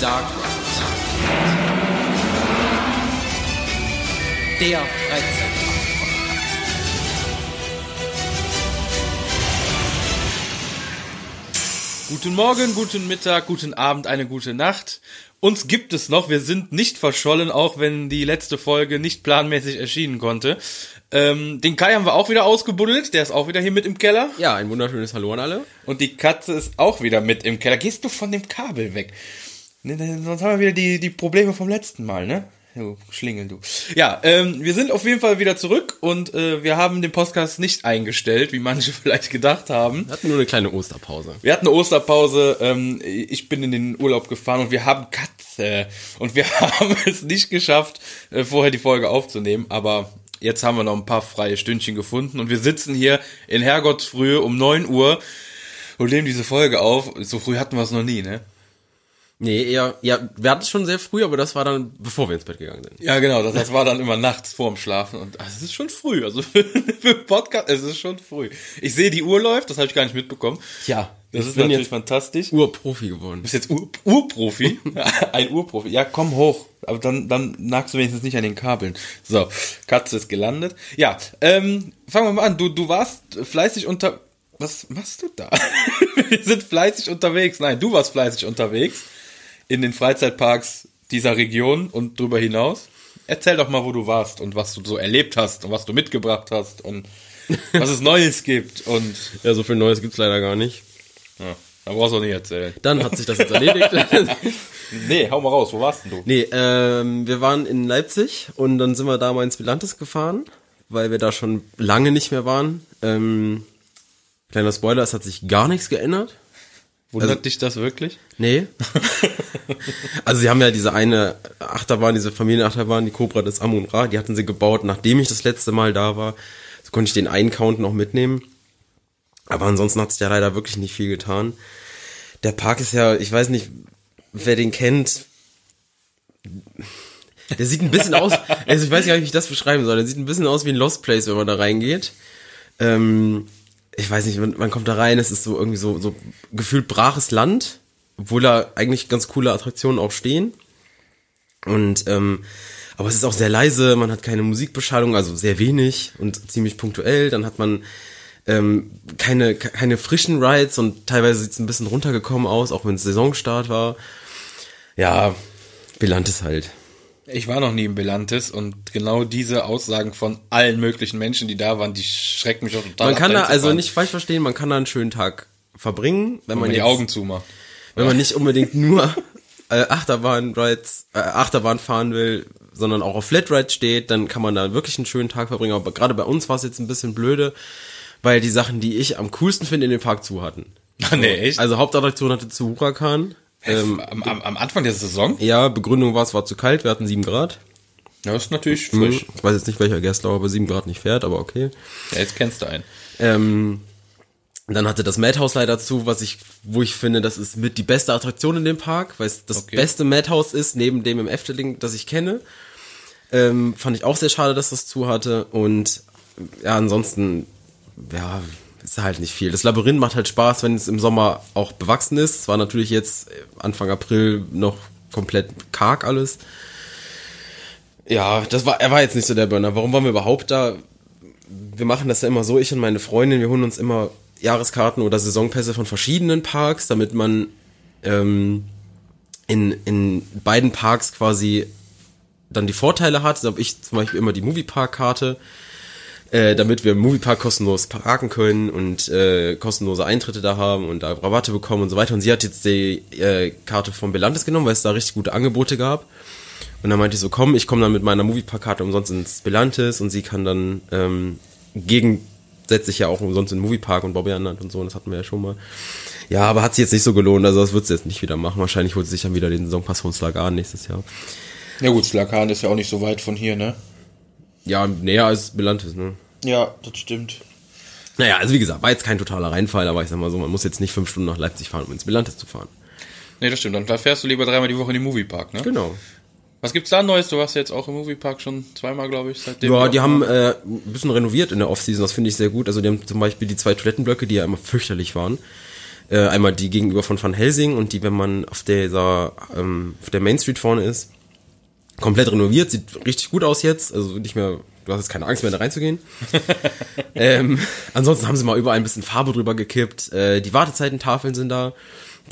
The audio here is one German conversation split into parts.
Dark Ride. Der Freizeitpark. Guten Morgen, guten Mittag, guten Abend, eine gute Nacht. Uns gibt es noch, wir sind nicht verschollen, auch wenn die letzte Folge nicht planmäßig erschienen konnte. Ähm, den Kai haben wir auch wieder ausgebuddelt, der ist auch wieder hier mit im Keller. Ja, ein wunderschönes Hallo an alle. Und die Katze ist auch wieder mit im Keller. Gehst du von dem Kabel weg? Ne, ne, Sonst haben wir wieder die, die Probleme vom letzten Mal, ne? Du Schlingel, du. Ja, ähm, wir sind auf jeden Fall wieder zurück und äh, wir haben den Podcast nicht eingestellt, wie manche vielleicht gedacht haben. Wir hatten nur eine kleine Osterpause. Wir hatten eine Osterpause, ähm, ich bin in den Urlaub gefahren und wir haben Katze. Und wir haben es nicht geschafft, äh, vorher die Folge aufzunehmen, aber jetzt haben wir noch ein paar freie Stündchen gefunden und wir sitzen hier in Herrgottsfrühe um 9 Uhr und nehmen diese Folge auf. So früh hatten wir es noch nie, ne? Nee, eher, ja, wir hatten es schon sehr früh, aber das war dann, bevor wir ins Bett gegangen sind. Ja, genau, das, das war dann immer nachts vorm Schlafen und ach, es ist schon früh, also für, für Podcast, es ist schon früh. Ich sehe, die Uhr läuft, das habe ich gar nicht mitbekommen. Ja, Das ist natürlich jetzt fantastisch. Urprofi geworden. Du bist jetzt Ur Urprofi? Ein Urprofi. Ja, komm hoch. Aber dann, dann nagst du wenigstens nicht an den Kabeln. So, Katze ist gelandet. Ja, ähm, fangen wir mal an. Du, du warst fleißig unter... Was machst du da? wir sind fleißig unterwegs. Nein, du warst fleißig unterwegs in den Freizeitparks dieser Region und drüber hinaus. Erzähl doch mal, wo du warst und was du so erlebt hast und was du mitgebracht hast und was es Neues gibt. Und Ja, so viel Neues gibt's leider gar nicht. ja, da brauchst du auch nicht erzählen. Dann hat sich das jetzt erledigt. Nee, hau mal raus. Wo warst denn du? nee, ähm, wir waren in Leipzig und dann sind wir da mal ins Bilantes gefahren, weil wir da schon lange nicht mehr waren. Ähm, kleiner Spoiler, es hat sich gar nichts geändert. Wundert Also- dich das wirklich? Nee. also sie haben ja diese eine Achterbahn, diese Familienachterbahn, die Cobra des Amun Ra, die hatten sie gebaut, nachdem ich das letzte Mal da war. So konnte ich den einen Count noch mitnehmen. Aber ansonsten hat sich ja leider wirklich nicht viel getan. Der Park ist ja, ich weiß nicht, wer den kennt. Der sieht ein bisschen aus, also ich weiß gar nicht, wie ich das beschreiben soll. Der sieht ein bisschen aus wie ein Lost Place, wenn man da reingeht. Ähm, ich weiß nicht, man, man kommt da rein, es ist so irgendwie so, so gefühlt braches Land, obwohl da eigentlich ganz coole Attraktionen auch stehen. Und ähm, aber es ist auch sehr leise, man hat keine Musikbeschallung, also sehr wenig und ziemlich punktuell. Dann hat man ähm, keine, ke- keine frischen Rides und teilweise sieht es ein bisschen runtergekommen aus, auch wenn es Saisonstart war. Ja, Bilantes halt. Ich war noch nie im Belantis und genau diese Aussagen von allen möglichen Menschen, die da waren, die schrecken mich auch total Man kann da, also nicht falsch verstehen, man kann da einen schönen Tag verbringen, wenn wenn man man die jetzt- Augen zumacht. wenn man nicht unbedingt nur äh, Achterbahn Rides, äh, Achterbahn fahren will, sondern auch auf Flatrides steht, dann kann man da wirklich einen schönen Tag verbringen. Aber gerade bei uns war es jetzt ein bisschen blöde, weil die Sachen, die ich am coolsten finde, in dem Park zu hatten. Ah, nee, echt? Also Hauptattraktion hatte zu Huracan. Ähm, am, am, am Anfang der Saison? ja, Begründung war, es war zu kalt, wir hatten sieben Grad. Ja, ist natürlich Hm, frisch. Ich weiß jetzt nicht, welcher Gerstlauer bei sieben Grad nicht fährt, aber okay. Ja, jetzt kennst du einen. Ähm, dann hatte das Madhouse leider zu, was ich, wo ich finde, das ist mit die beste Attraktion in dem Park, weil es das Okay. beste Madhouse ist, neben dem im Efteling, das ich kenne. Ähm, fand ich auch sehr schade, dass das zu hatte. Und ja, ansonsten, ja, ist halt nicht viel. Das Labyrinth macht halt Spaß, wenn es im Sommer auch bewachsen ist. Es war natürlich jetzt äh, Anfang April noch komplett karg alles. Ja, das war, er war jetzt nicht so der Burner. Warum waren wir überhaupt da? wir machen das ja immer so, ich und meine Freundin, wir holen uns immer Jahreskarten oder Saisonpässe von verschiedenen Parks, damit man ähm, in, in beiden Parks quasi dann die Vorteile hat. So habe ich zum Beispiel immer die Moviepark-Karte, äh, damit wir im Moviepark kostenlos parken können und äh, kostenlose Eintritte da haben und da Rabatte bekommen und so weiter. Und sie hat jetzt die äh, Karte von Belantes genommen, weil es da richtig gute Angebote gab. Und dann meinte ich so, komm, ich komme dann mit meiner Moviepark-Karte umsonst ins Belantes und sie kann dann ähm, gegensätzlich ja auch umsonst in den Moviepark und Bobby Anland und so, das hatten wir ja schon mal. Ja, aber hat sie jetzt nicht so gelohnt, also das wird sie jetzt nicht wieder machen. Wahrscheinlich holt sie sich dann wieder den Saisonpass von Slagan nächstes Jahr. Ja gut, Slakan ist ja auch nicht so weit von hier, ne? Ja, näher als Belantes, ne? Ja, das stimmt. Naja, also wie gesagt, war jetzt kein totaler Reinfall, aber ich sag mal so, man muss jetzt nicht fünf Stunden nach Leipzig fahren, um ins Belantes zu fahren. Nee, das stimmt. Dann fährst du lieber dreimal die Woche in den Moviepark, ne? Genau. Was gibt's da Neues? Du warst jetzt auch im Moviepark schon zweimal, glaube ich, seitdem. Ja, die haben äh, ein bisschen renoviert in der Offseason, das finde ich sehr gut. Also die haben zum Beispiel die zwei Toilettenblöcke, die ja immer fürchterlich waren, Äh, einmal die gegenüber von Van Helsing und die, wenn man auf dieser, ähm, auf der Main Street vorne ist. Komplett renoviert, sieht richtig gut aus jetzt. Also nicht mehr, du hast jetzt keine Angst mehr da reinzugehen. ähm, ansonsten haben sie mal überall ein bisschen Farbe drüber gekippt. Äh, die Wartezeitentafeln sind da,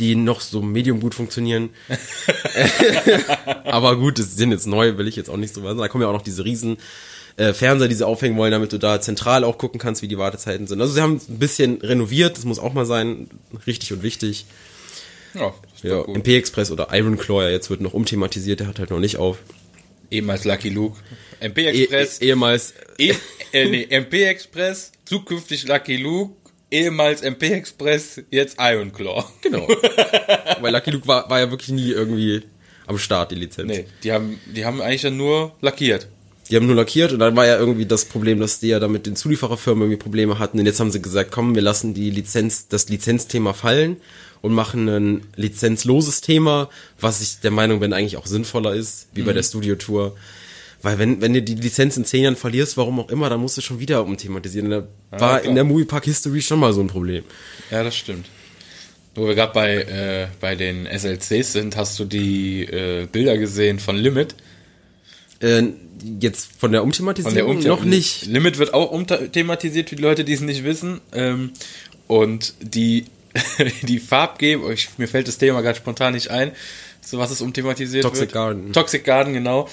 die noch so medium gut funktionieren. Aber gut, das sind jetzt neu, will ich jetzt auch nicht so sagen. Da kommen ja auch noch diese riesen äh, Fernseher, die sie aufhängen wollen, damit du da zentral auch gucken kannst, wie die Wartezeiten sind. Also sie haben ein bisschen renoviert, das muss auch mal sein, richtig und wichtig. Ja, das Ja, war gut. MP Express oder Iron Claw, ja, jetzt wird noch umthematisiert, der hat halt noch nicht auf. Ehemals Lucky Luke. MP Express. eh- ehemals, eh, äh, nee, MP Express, zukünftig Lucky Luke, ehemals MP Express, jetzt Iron Claw. genau. Weil Lucky Luke war, war ja wirklich nie irgendwie am Start, die Lizenz. Nee, die haben, die haben eigentlich ja nur lackiert. Die haben nur lackiert und dann war ja irgendwie das Problem, dass die ja damit den Zuliefererfirmen irgendwie Probleme hatten. Und jetzt haben sie gesagt, komm, wir lassen die Lizenz, das Lizenzthema fallen und machen ein lizenzloses Thema, was ich der Meinung bin, eigentlich auch sinnvoller ist, wie bei der Studio-Tour. Weil wenn, wenn du die Lizenz in zehn Jahren verlierst, warum auch immer, dann musst du schon wieder umthematisieren. Da war klar. in der Moviepark History schon mal so ein Problem. Ja, das stimmt. Wo wir gerade bei, äh, bei den SLCs sind, hast du die äh, Bilder gesehen von Limit. Äh, jetzt von der Umthematisierung Von der Umthema- noch nicht. Limit wird auch umthematisiert für die Leute, die es nicht wissen. Ähm, und die, die Farbgebung, ich, mir fällt das Thema gerade spontan nicht ein, so was es umthematisiert Toxic wird. Garden. Toxic Garden, genau.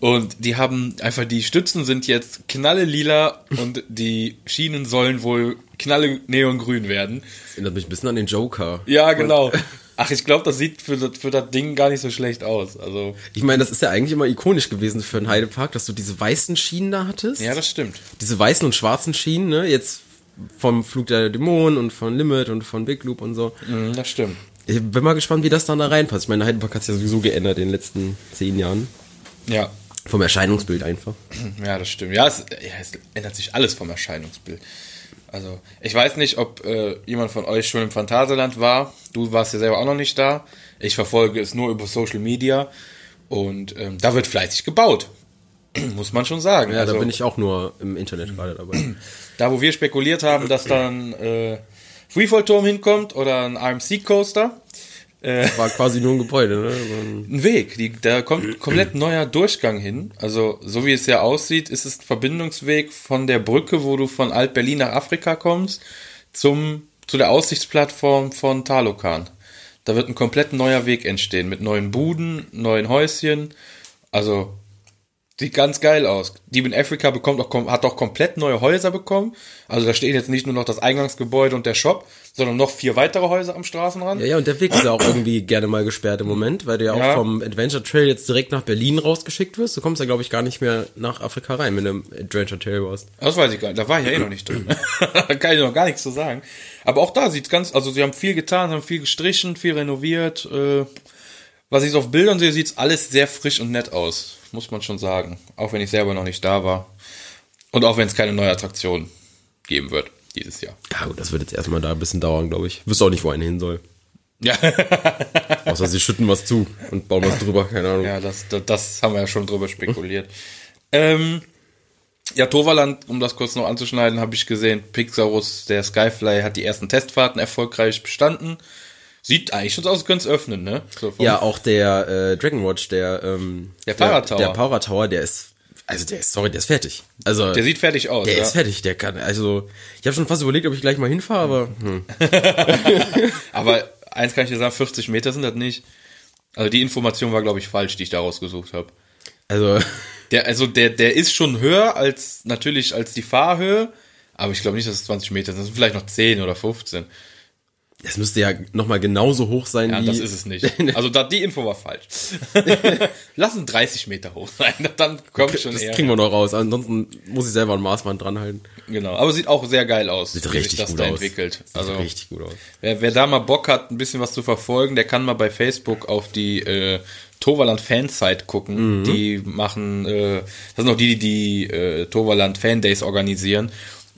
Und die haben einfach, die Stützen sind jetzt knalle lila und die Schienen sollen wohl knalle neongrün werden. Das erinnert mich ein bisschen an den Joker. Ja, genau. Ach, ich glaube, das sieht für, das- für das Ding gar nicht so schlecht aus. Also, Ich meine, das ist ja eigentlich immer ikonisch gewesen für einen Heidepark, dass du diese weißen Schienen da hattest. ja, das stimmt. diese weißen und schwarzen Schienen, ne? Jetzt vom Flug der Dämonen und von Limit und von Big Loop und so. Mhm, das stimmt. Ich bin mal gespannt, wie das dann da reinpasst. Ich meine, Heidepark hat sich ja sowieso geändert in den letzten zehn Jahren. Ja. Vom Erscheinungsbild einfach. Ja, das stimmt. Ja es, ja, es ändert sich alles vom Erscheinungsbild. Also, ich weiß nicht, ob äh, jemand von euch schon im Phantasialand war. Du warst ja selber auch noch nicht da. Ich verfolge es nur über Social Media. Und ähm, da wird fleißig gebaut. Muss man schon sagen. Ja, also, da bin ich auch nur im Internet gerade dabei. da, wo wir spekuliert haben, dass dann äh, Freefall-Turm hinkommt oder ein RMC-Coaster, War quasi nur ein Gebäude, ne? Ein- Weg. Die, da kommt komplett neuer Durchgang hin. Also, so wie es ja aussieht, ist es ein Verbindungsweg von der Brücke, wo du von Alt-Berlin nach Afrika kommst, zum, zu der Aussichtsplattform von Talokan. Da wird ein komplett neuer Weg entstehen, mit neuen Buden, neuen Häuschen. Also, sieht ganz geil aus. Deep in Africa bekommt auch, hat auch komplett neue Häuser bekommen. Also, da steht jetzt nicht nur noch das Eingangsgebäude und der Shop, sondern noch vier weitere Häuser am Straßenrand. Ja, ja, und der Weg ist ja auch irgendwie gerne mal gesperrt im Moment, weil du ja auch Ja. vom Adventure Trail jetzt direkt nach Berlin rausgeschickt wirst. Du kommst ja, glaube ich, gar nicht mehr nach Afrika rein, wenn du im Adventure Trail warst. Das weiß ich gar nicht. Da war ich ja eh noch nicht drin. da kann ich noch gar nichts zu sagen. Aber auch da sieht's ganz, also sie haben viel getan, haben viel gestrichen, viel renoviert. Äh, was ich so auf Bildern sehe, sieht's alles sehr frisch und nett aus. Muss man schon sagen. Auch wenn ich selber noch nicht da war. Und auch wenn es keine neue Attraktion geben wird dieses Jahr. Ja, gut, das wird jetzt erstmal da ein bisschen dauern, glaube ich. Wüsste auch nicht, wo eine hin soll. Ja, Außer sie schütten was zu und bauen was drüber, keine Ahnung. ja das, das, das haben wir ja schon drüber spekuliert. ähm, ja, Toverland, um das kurz noch anzuschneiden, habe ich gesehen, Pixarus, der Skyfly, hat die ersten Testfahrten erfolgreich bestanden. Sieht eigentlich schon so aus, als könnte es öffnen, ne? So Ja, auch der äh, Dragon Watch, der ähm, Der Paratower. Der, der Power Tower, der ist also der ist sorry, der ist fertig. Also Der sieht fertig aus. der ja. ist fertig, der kann also ich habe schon fast überlegt, ob ich gleich mal hinfahre, aber hm. Aber eins kann ich dir sagen, 40 Meter sind das nicht. Also die Information war, glaube ich, falsch, die ich da rausgesucht habe. also Der, also der, der ist schon höher als natürlich als die Fahrhöhe, aber ich glaube nicht, dass es 20 Meter sind. Das sind vielleicht noch 10 oder 15. das müsste ja noch mal genauso hoch sein Ja, wie das ist es nicht. Also da, die Info war falsch. Lass es 30 Meter hoch sein, dann kommt schon Das eher. kriegen wir noch raus. Ansonsten muss ich selber ein Maßband dranhalten. Genau, aber sieht auch sehr geil aus, Sieht wie richtig sich das gut da aus. entwickelt. Sieht Also richtig gut aus. Wer, wer da mal Bock hat, ein bisschen was zu verfolgen, der kann mal bei Facebook auf die äh, Toverland Fansite gucken. Mhm. Die machen, äh, das sind auch die, die die äh, Toverland Fan Days organisieren.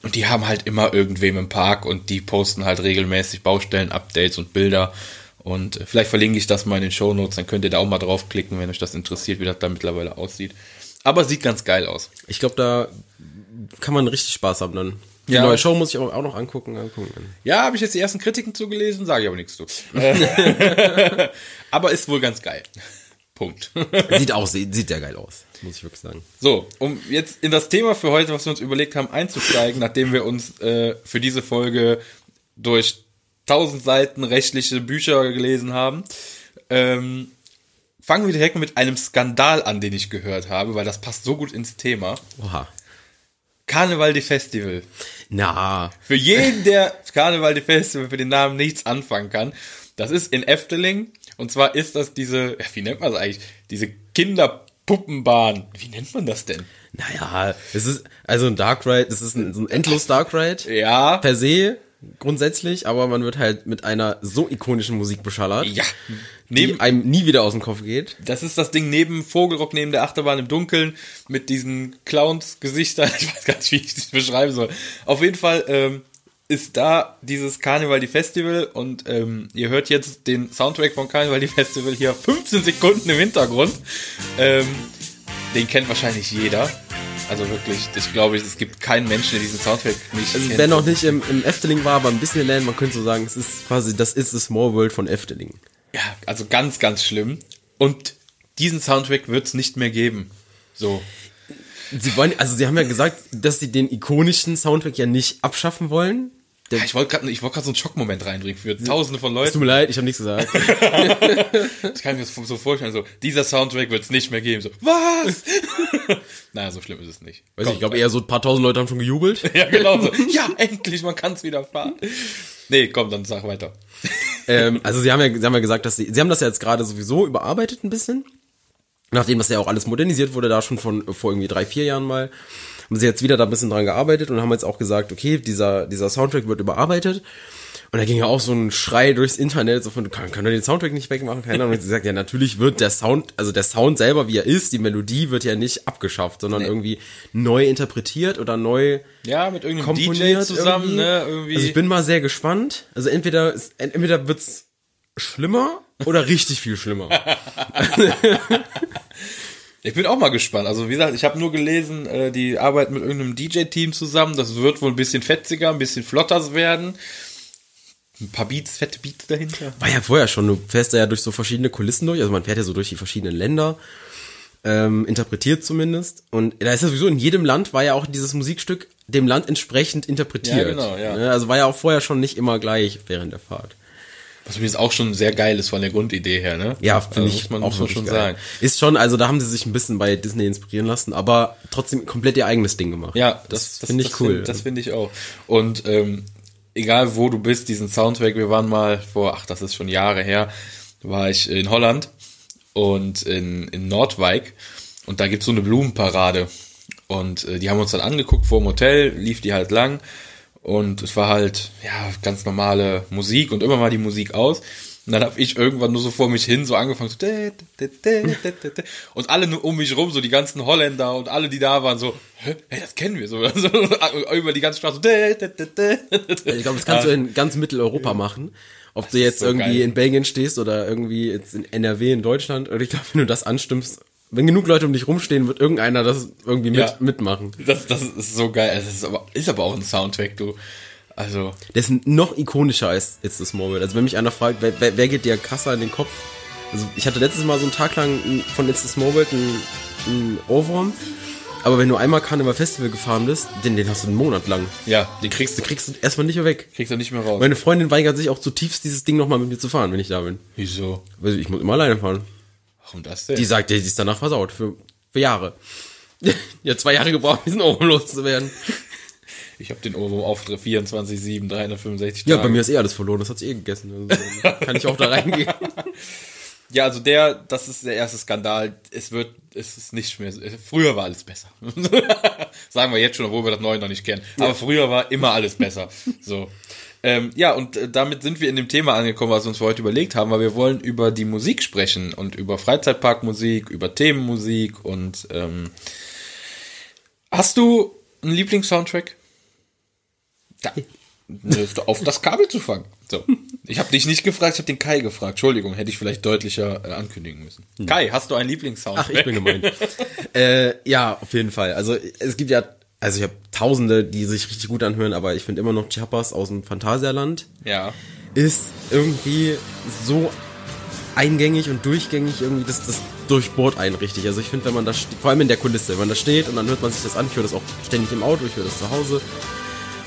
Und die haben halt immer irgendwem im Park und die posten halt regelmäßig Baustellen-Updates und Bilder. Und äh, vielleicht verlinke ich das mal in den Shownotes, dann könnt ihr da auch mal draufklicken, wenn euch das interessiert, wie das da mittlerweile aussieht. Aber sieht ganz geil aus. Ich glaube, da kann man richtig Spaß haben dann. Die Ja. neue Show muss ich auch auch noch angucken. angucken. Ja, habe ich jetzt die ersten Kritiken zugelesen, sage ich aber nichts zu. Aber ist wohl ganz geil. Punkt. Sieht auch, sieht, ja geil aus, muss ich wirklich sagen. So, um jetzt in das Thema für heute, was wir uns überlegt haben, einzusteigen, nachdem wir uns äh, für diese Folge durch tausend Seiten rechtliche Bücher gelesen haben, ähm, fangen wir direkt mit einem Skandal an, den ich gehört habe, weil das passt so gut ins Thema. Oha. Karneval de Festival. Na, Für jeden, der Karneval de Festival für den Namen nichts anfangen kann, das ist in Efteling. Und zwar ist das diese, wie nennt man das eigentlich? Diese Kinderpuppenbahn. Wie nennt man das denn? naja, es ist, also ein Dark Ride, es ist ein, so ein endlos Dark Ride. Ja. Per se, grundsätzlich, aber man wird halt mit einer so ikonischen Musik beschallert, Ja. die Neben, einem nie wieder aus dem Kopf geht. das ist das Ding neben Vogelrock, neben der Achterbahn im Dunkeln, mit diesen Clowns-Gesichtern. Ich weiß gar nicht, wie ich das beschreiben soll. Auf jeden Fall, ähm, ist da dieses Karneval die Festival und ähm, ihr hört jetzt den Soundtrack von Karneval die Festival hier 15 Sekunden im Hintergrund. Ähm, den kennt wahrscheinlich jeder. Also wirklich, ich glaube, es gibt keinen Menschen, der diesen Soundtrack nicht Also kennt. wer noch nicht im, im Efteling war, aber ein bisschen Land, man könnte so sagen, es ist quasi, das ist das Small World von Efteling. Ja, also ganz, ganz schlimm. Und diesen Soundtrack wird es nicht mehr geben. So. Sie wollen, also sie haben ja gesagt, dass sie den ikonischen Soundtrack ja nicht abschaffen wollen. Der, Ja, ich wollte gerade gerade so einen Schockmoment reinbringen für tausende von es Leuten. tut mir leid, ich habe nichts gesagt. Ich kann mir das so vorstellen, so, dieser Soundtrack wird es nicht mehr geben. So, was? naja, so schlimm ist es nicht. Weiß ich, ich glaube eher so ein paar tausend Leute haben schon gejubelt. Ja, genau so. Ja, endlich, man kann es wieder fahren. Nee, komm, dann sag weiter. ähm, also sie haben ja, sie haben ja gesagt, dass sie, sie haben das ja jetzt gerade sowieso überarbeitet ein bisschen. Nachdem das ja auch alles modernisiert wurde, da schon von vor irgendwie drei, vier Jahren mal, haben sie jetzt wieder da ein bisschen dran gearbeitet und haben jetzt auch gesagt, okay, dieser, dieser Soundtrack wird überarbeitet. Und da ging ja auch so ein Schrei durchs Internet, so von, kann, kann er den Soundtrack nicht wegmachen? Keine Ahnung. Und sie sagt, ja, natürlich wird der Sound, also der Sound selber, wie er ist, die Melodie wird ja nicht abgeschafft, sondern Nee. irgendwie neu interpretiert oder neu Ja, mit irgendeinem DJ komponiert zusammen, irgendwie. ne? Irgendwie. Also ich bin mal sehr gespannt. Also entweder entweder wird's schlimmer oder richtig viel schlimmer. Ich bin auch mal gespannt. Also wie gesagt, ich habe nur gelesen, äh, die arbeiten mit irgendeinem DJ-Team zusammen. Das wird wohl ein bisschen fetziger, ein bisschen flotter werden. Ein paar Beats, fette Beats dahinter. War ja vorher schon, du fährst da ja durch so verschiedene Kulissen durch, also man fährt ja so durch die verschiedenen Länder, ähm, interpretiert zumindest. Und da ist ja sowieso in jedem Land war ja auch dieses Musikstück dem Land entsprechend interpretiert. Ja, genau, ja. Ne, Also war ja auch vorher schon nicht immer gleich während der Fahrt. Was übrigens auch schon sehr geil ist von der Grundidee her, ne? Ja, finde Also ich muss man, auch muss schon geil. sagen. Ist schon, also da haben sie sich ein bisschen bei Disney inspirieren lassen, aber trotzdem komplett ihr eigenes Ding gemacht. Ja, das, das finde ich das cool. Find, das finde ich auch. Und ähm, egal wo du bist, diesen Soundtrack, wir waren mal vor, ach, das ist schon Jahre her, war ich in Holland und in, in Nordwijk und da gibt's so eine Blumenparade. Und äh, die haben uns dann angeguckt vor dem Hotel, lief die halt lang und es war halt, ja, ganz normale Musik und immer mal die Musik aus. Und dann habe ich irgendwann nur so vor mich hin so angefangen so und alle nur um mich rum, so die ganzen Holländer und alle, die da waren, so, hey, das kennen wir so, so über die ganze Straße. Ich glaube, das kannst du in ganz Mitteleuropa machen. Ob du jetzt so irgendwie geil. in Belgien stehst oder irgendwie jetzt in NRW in Deutschland. Und ich glaube, wenn du das anstimmst, wenn genug Leute um dich rumstehen, wird irgendeiner das irgendwie mit, Ja. mitmachen. Das, das ist so geil. Es ist aber, ist aber auch ein Soundtrack, du. Also, Der ist noch ikonischer als It's the Small World. Also wenn mich einer fragt, wer, wer, wer geht dir krasser in den Kopf? Also ich hatte letztes Mal so einen Tag lang von It's the Small World einen, einen Ohrwurm. Aber wenn du einmal Karneval Festival gefahren bist, den, den hast du einen Monat lang. ja, den kriegst du, kriegst du erstmal nicht mehr weg. kriegst du nicht mehr raus. Meine Freundin weigert sich auch zutiefst, dieses Ding nochmal mit mir zu fahren, wenn ich da bin. Wieso? Also ich muss immer alleine fahren. Warum das denn? Die sagt, die ist danach versaut. Für, für Jahre. ja, zwei Jahre gebraucht, diesen Ohrwurm loszuwerden. Ich habe den Ohrwurm auf 24, 365 Ja, Tage. bei mir ist eh alles verloren, das hat sie eh gegessen. Also, kann ich auch da reingehen. Ja, also der, das ist der erste Skandal. Es wird, es ist nicht mehr, früher war alles besser. Sagen wir jetzt schon, obwohl wir das Neue noch nicht kennen. Aber früher war immer alles besser. So. Ähm, ja, und äh, damit sind wir in dem Thema angekommen, was wir uns für heute überlegt haben, weil wir wollen über die Musik sprechen und über Freizeitparkmusik, über Themenmusik und ähm, hast du einen Lieblingssoundtrack? Da, ne, auf das Kabel zu fangen. So. Ich habe dich nicht gefragt, ich habe den Kai gefragt. Entschuldigung, hätte ich vielleicht deutlicher äh, ankündigen müssen. Kai, hast du einen Lieblingssoundtrack? Ach, ich bin gemein. äh, ja, auf jeden Fall. Also es gibt ja also ich habe Tausende, die sich richtig gut anhören, aber ich finde immer noch Chiapas aus dem Phantasialand Ja. ist irgendwie so eingängig und durchgängig irgendwie, das, das durchbohrt einen richtig. Also ich finde, wenn man da, vor allem in der Kulisse, wenn man da steht und dann hört man sich das an, ich höre das auch ständig im Auto, ich höre das zu Hause.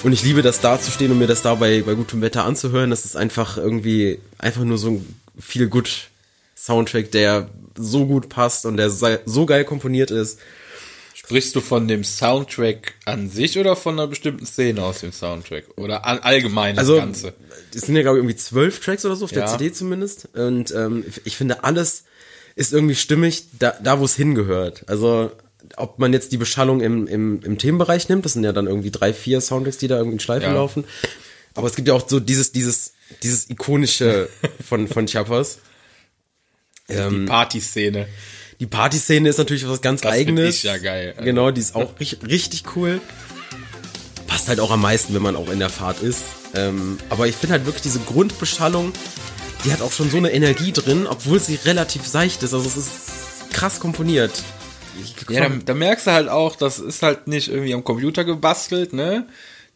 Und ich liebe das da zu stehen und mir das da bei, bei gutem Wetter anzuhören. Das ist einfach irgendwie, einfach nur so ein viel gut Soundtrack, der so gut passt und der so geil komponiert ist. Sprichst du von dem Soundtrack an sich oder von einer bestimmten Szene aus dem Soundtrack? Oder all, allgemein das Also, Ganze? es sind ja, glaube ich, irgendwie zwölf Tracks oder so, auf der Ja. CD zumindest. Und ähm, ich finde, alles ist irgendwie stimmig, da, da wo es hingehört. Also, ob man jetzt die Beschallung im, im, im Themenbereich nimmt, das sind ja dann irgendwie drei, vier Soundtracks, die da irgendwie in Schleifen Ja. laufen. Aber es gibt ja auch so dieses, dieses, dieses ikonische von, von Chiapas. die Partyszene. Die Partyszene ist natürlich was ganz Das eigenes. ich ja geil. Also- Genau, die ist auch richtig, richtig cool. Passt halt auch am meisten, wenn man auch in der Fahrt ist. Ähm, aber ich finde halt wirklich diese Grundbeschallung, die hat auch schon so eine Energie drin, obwohl sie relativ seicht ist. Also es ist krass komponiert. Ja, da, da merkst du halt auch, das ist halt nicht irgendwie am Computer gebastelt, ne?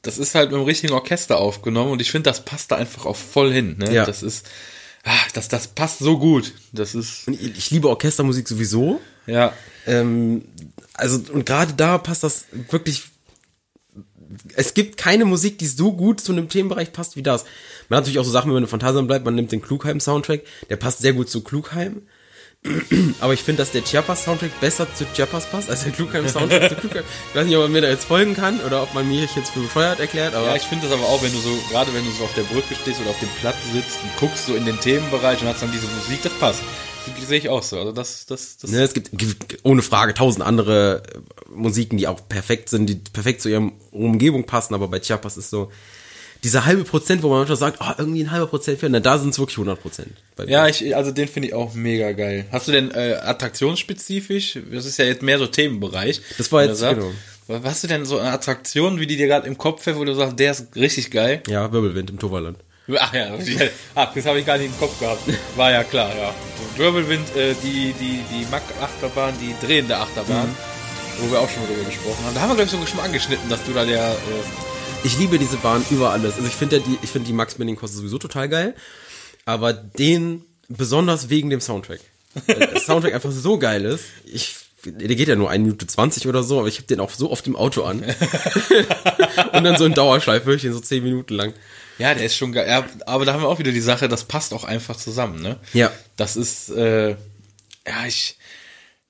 Das ist halt mit dem richtigen Orchester aufgenommen und ich finde, das passt da einfach auch voll hin, ne? Ja. Das ist, ah, das, das passt so gut. Das ist, Und ich, ich liebe Orchestermusik sowieso. ja. Ähm, also, und gerade da passt das wirklich. Es gibt keine Musik, die so gut zu einem Themenbereich passt wie das. Man hat natürlich auch so Sachen, wenn man in Phantasialand bleibt, man nimmt den Klugheim-Soundtrack, der passt sehr gut zu Klugheim. Aber ich finde, dass der Chiapas-Soundtrack besser zu Chiapas passt, als der Klugheim-Soundtrack zu Klugheim. Ich weiß nicht, ob man mir da jetzt folgen kann oder ob man mir jetzt für bescheuert erklärt, aber Ja, ich finde das aber auch, wenn du so, gerade wenn du so auf der Brücke stehst oder auf dem Platz sitzt und guckst so in den Themenbereich und hast dann diese Musik, das passt. Das sehe ich auch so. Also das, das, das. Ne, es gibt, gibt ohne Frage tausend andere äh, Musiken, die auch perfekt sind, die perfekt zu ihrer Umgebung passen, aber bei Chiapas ist so dieser halbe Prozent, wo man manchmal sagt, oh, irgendwie ein halber Prozent fehlt, na, da sind es wirklich 100 Prozent. Ja, ich, also den finde ich auch mega geil. Hast du denn äh, attraktionsspezifisch? Das ist ja jetzt mehr so Themenbereich. Das war jetzt, genau. Was hast du denn so eine Attraktion, wie die dir gerade im Kopf fällt, wo du sagst, der ist richtig geil? Ja, Wirbelwind im Toverland. Ach ja, ach, das habe ich gar nicht im Kopf gehabt. War ja klar, ja. Wirbelwind, äh, die, die, die Mack-Achterbahn, die drehende Achterbahn, wo wir auch schon mal drüber gesprochen haben. Da haben wir, glaube ich, sogar schon mal angeschnitten, dass du da der, äh, Ich liebe diese Bahn über alles. Also ich finde ja die, ich finde die Max Spinning Koste sowieso total geil, aber den besonders wegen dem Soundtrack. Weil der Soundtrack einfach so geil ist. Ich der geht ja nur 1 Minute 20 oder so, aber ich habe den auch so oft im Auto an. Und dann so in Dauerschleife höre ich den so 10 Minuten lang. ja, der ist schon geil. Ja, aber da haben wir auch wieder die Sache, das passt auch einfach zusammen, ne? Ja. Das ist, äh, ja, ich,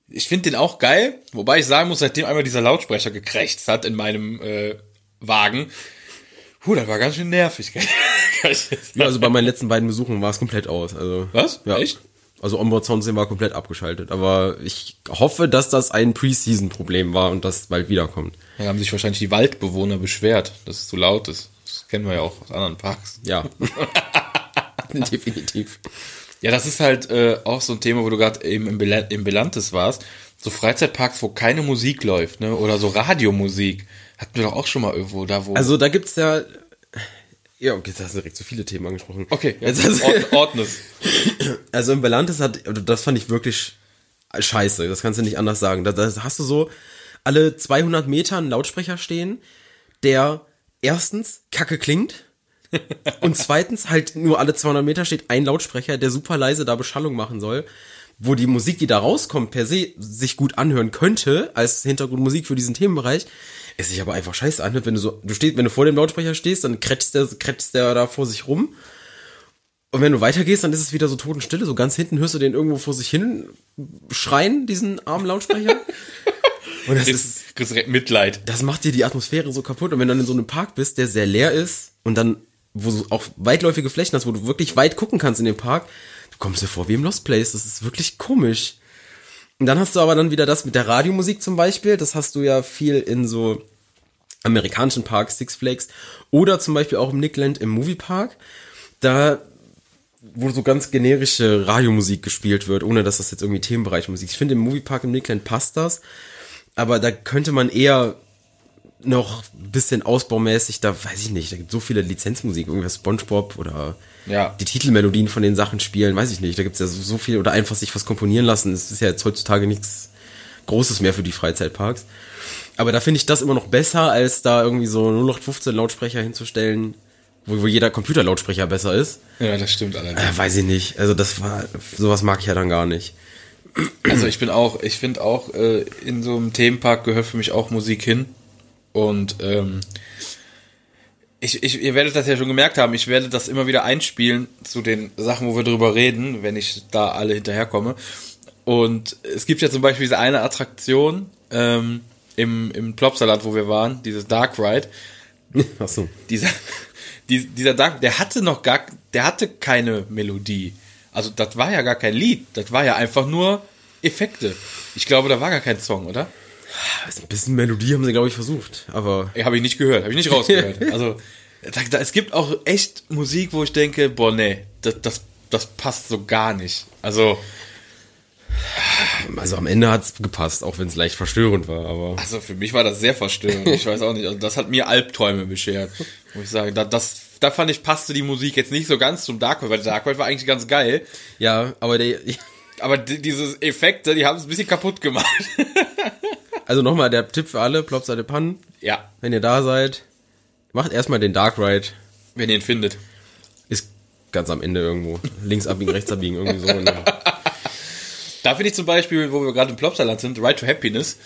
ich finde den auch geil, wobei ich sagen muss, seitdem einmal dieser Lautsprecher gekrächzt hat in meinem äh, Wagen, huh, das war ganz schön nervig. Ja, also bei meinen letzten beiden Besuchen war es komplett aus. Also, Was? Ja. Echt? Also Onboard Soundsystem war komplett abgeschaltet. Aber ich hoffe, dass das ein Preseason-Problem war und das bald wiederkommt. Da haben sich wahrscheinlich die Waldbewohner beschwert, dass es zu laut ist. Das kennen wir ja auch aus anderen Parks. Ja. Definitiv. Ja, das ist halt äh, auch so ein Thema, wo du gerade eben im, Bel im Belantes warst. So Freizeitparks, wo keine Musik läuft, ne? Oder so Radiomusik. Hatten wir doch auch schon mal irgendwo da, wo. Also da gibt's ja. Ja, okay, jetzt hast du direkt so viele Themen angesprochen. okay, ja, Jetzt hast, Ord Ordnes. also im Belantes hat, also das fand ich wirklich scheiße. Das kannst du nicht anders sagen. Da, da hast du so alle 200 Meter einen Lautsprecher stehen, der erstens kacke klingt und zweitens halt nur alle 200 Meter steht ein Lautsprecher, der super leise da Beschallung machen soll, wo die Musik, die da rauskommt, per se sich gut anhören könnte als Hintergrundmusik für diesen Themenbereich, es sich aber einfach scheiße anhört, wenn du so, du stehst, wenn du vor dem Lautsprecher stehst, dann kretzt der, kretzt der da vor sich rum. Und wenn du weitergehst, dann ist es wieder so Totenstille. So ganz hinten hörst du den irgendwo vor sich hin schreien, diesen armen Lautsprecher. Und das ist, direkt Mitleid. das macht dir die Atmosphäre so kaputt. Und wenn du dann in so einem Park bist, der sehr leer ist und dann, wo du auch weitläufige Flächen hast, wo du wirklich weit gucken kannst in dem Park, du kommst dir vor wie im Lost Place. Das ist wirklich komisch. Und dann hast du aber dann wieder das mit der Radiomusik zum Beispiel. Das hast du ja viel in so amerikanischen Parks, Six Flags oder zum Beispiel auch im Nickland im Moviepark. Da wo so ganz generische Radiomusik gespielt wird, ohne dass das jetzt irgendwie Themenbereich Musik. ist. Ich finde im Moviepark im Nickland passt das, aber da könnte man eher noch ein bisschen ausbaumäßig, da weiß ich nicht, da gibt so viele Lizenzmusik, irgendwas Spongebob oder Ja. die Titelmelodien von den Sachen spielen, weiß ich nicht, da gibt's ja so, so viel oder einfach sich was komponieren lassen, es ist ja jetzt heutzutage nichts Großes mehr für die Freizeitparks. Aber da finde ich das immer noch besser, als da irgendwie so 0815 Lautsprecher hinzustellen, wo, wo jeder Computerlautsprecher besser ist. Ja, das stimmt allerdings. Äh, weiß ich nicht. Also das war, sowas mag ich ja dann gar nicht. Also ich bin auch, ich finde auch, äh, in so einem Themenpark gehört für mich auch Musik hin. Und ähm, ich, ich, ihr werdet das ja schon gemerkt haben, ich werde das immer wieder einspielen zu den Sachen, wo wir drüber reden, wenn ich da alle hinterherkomme. Und es gibt ja zum Beispiel diese eine Attraktion ähm, im, im Plopsalat, wo wir waren, dieses Dark Ride. Ach so. Dieser, die, dieser Dark, der hatte noch gar, der hatte keine Melodie. Also das war ja gar kein Lied, das war ja einfach nur Effekte. Ich glaube, da war gar kein Song, oder? Ein bisschen Melodie haben sie, glaube ich, versucht. Aber Ey, Habe ich nicht gehört, habe ich nicht rausgehört. also da, da, es gibt auch echt Musik, wo ich denke, boah, nee, das, das, das passt so gar nicht. Also, also am Ende hat's gepasst, auch wenn es leicht verstörend war. Aber also für mich war das sehr verstörend. Ich weiß auch nicht, also das hat mir Albträume beschert. Muss ich sagen, da, das, da fand ich, passte die Musik jetzt nicht so ganz zum Dark Ride, weil Dark Ride war eigentlich ganz geil. ja, aber der, Aber die, diese Effekte, die haben es ein bisschen kaputt gemacht. also nochmal der Tipp für alle, Plops de Pan, ja, wenn ihr da seid, macht erstmal den Dark Ride. wenn ihr ihn findet. Ist ganz am Ende irgendwo. Links abbiegen, rechts abbiegen, irgendwie so. Da finde ich zum Beispiel, wo wir gerade im Plopsaland sind, Right to Happiness,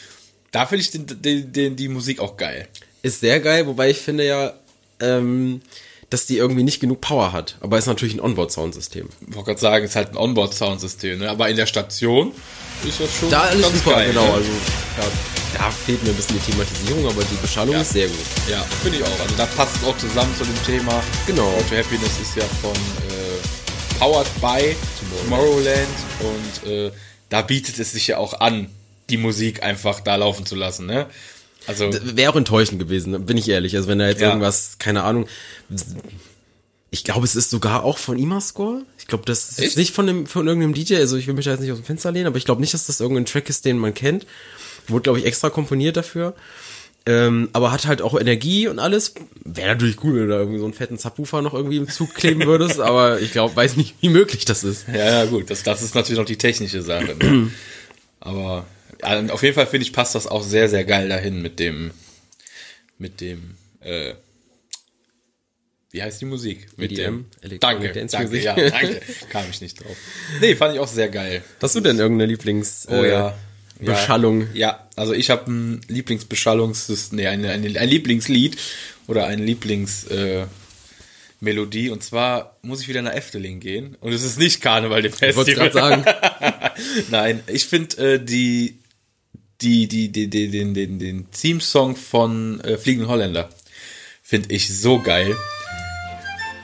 da finde ich den, den, den, die Musik auch geil. Ist sehr geil, wobei ich finde ja, ähm, dass die irgendwie nicht genug Power hat. Aber ist natürlich ein Onboard-Soundsystem. Ich wollte gerade sagen, es ist halt ein Onboard-Soundsystem, ne? aber in der Station ist das schon Da alles super, geil. genau. ne? Also ja, da fehlt mir ein bisschen die Thematisierung, aber die Beschallung Ja. ist sehr gut. Ja, finde ich auch. Also da passt es auch zusammen zu dem Thema. Genau. Right to Happiness ist ja von äh, Powered by Tomorrowland und äh, da bietet es sich ja auch an, die Musik einfach da laufen zu lassen. Ne? Also Wäre auch enttäuschend gewesen, bin ich ehrlich. Also wenn da jetzt Ja. irgendwas, keine Ahnung. Ich glaube, es ist sogar auch von Imascore. Ich glaube, das ist Echt? nicht von, dem, von irgendeinem DJ. Also ich will mich da jetzt nicht aus dem Fenster lehnen, aber ich glaube nicht, dass das irgendein Track ist, den man kennt. Wurde, glaube ich, extra komponiert dafür. Ähm, aber hat halt auch Energie und alles. Wäre natürlich cool, wenn du da irgendwie so einen fetten Subwoofer noch irgendwie im Zug kleben würdest, aber ich glaube, weiß nicht, wie möglich das ist. Ja, ja, gut, das, das ist natürlich noch die technische Sache. Ne? Aber ja, auf jeden Fall finde ich, passt das auch sehr, sehr geil dahin mit dem, mit dem, äh, wie heißt die Musik? Mit EDM, dem, danke, Dance danke, ja, danke, kam ich nicht drauf. Nee, fand ich auch sehr geil. Hast du denn irgendeine Lieblings Oh äh, ja. Beschallung? Ja, ja also ich habe ein Lieblingsbeschallungs, nee, ein, ein, ein Lieblingslied oder ein Lieblings, äh, Melodie und zwar muss ich wieder nach Efteling gehen und es ist nicht Karneval dem Ich wollte Festival. gerade sagen, Nein, ich finde äh, die, die, die, die, die, den, den, den Theme-Song von äh, Fliegenden Holländer finde ich so geil.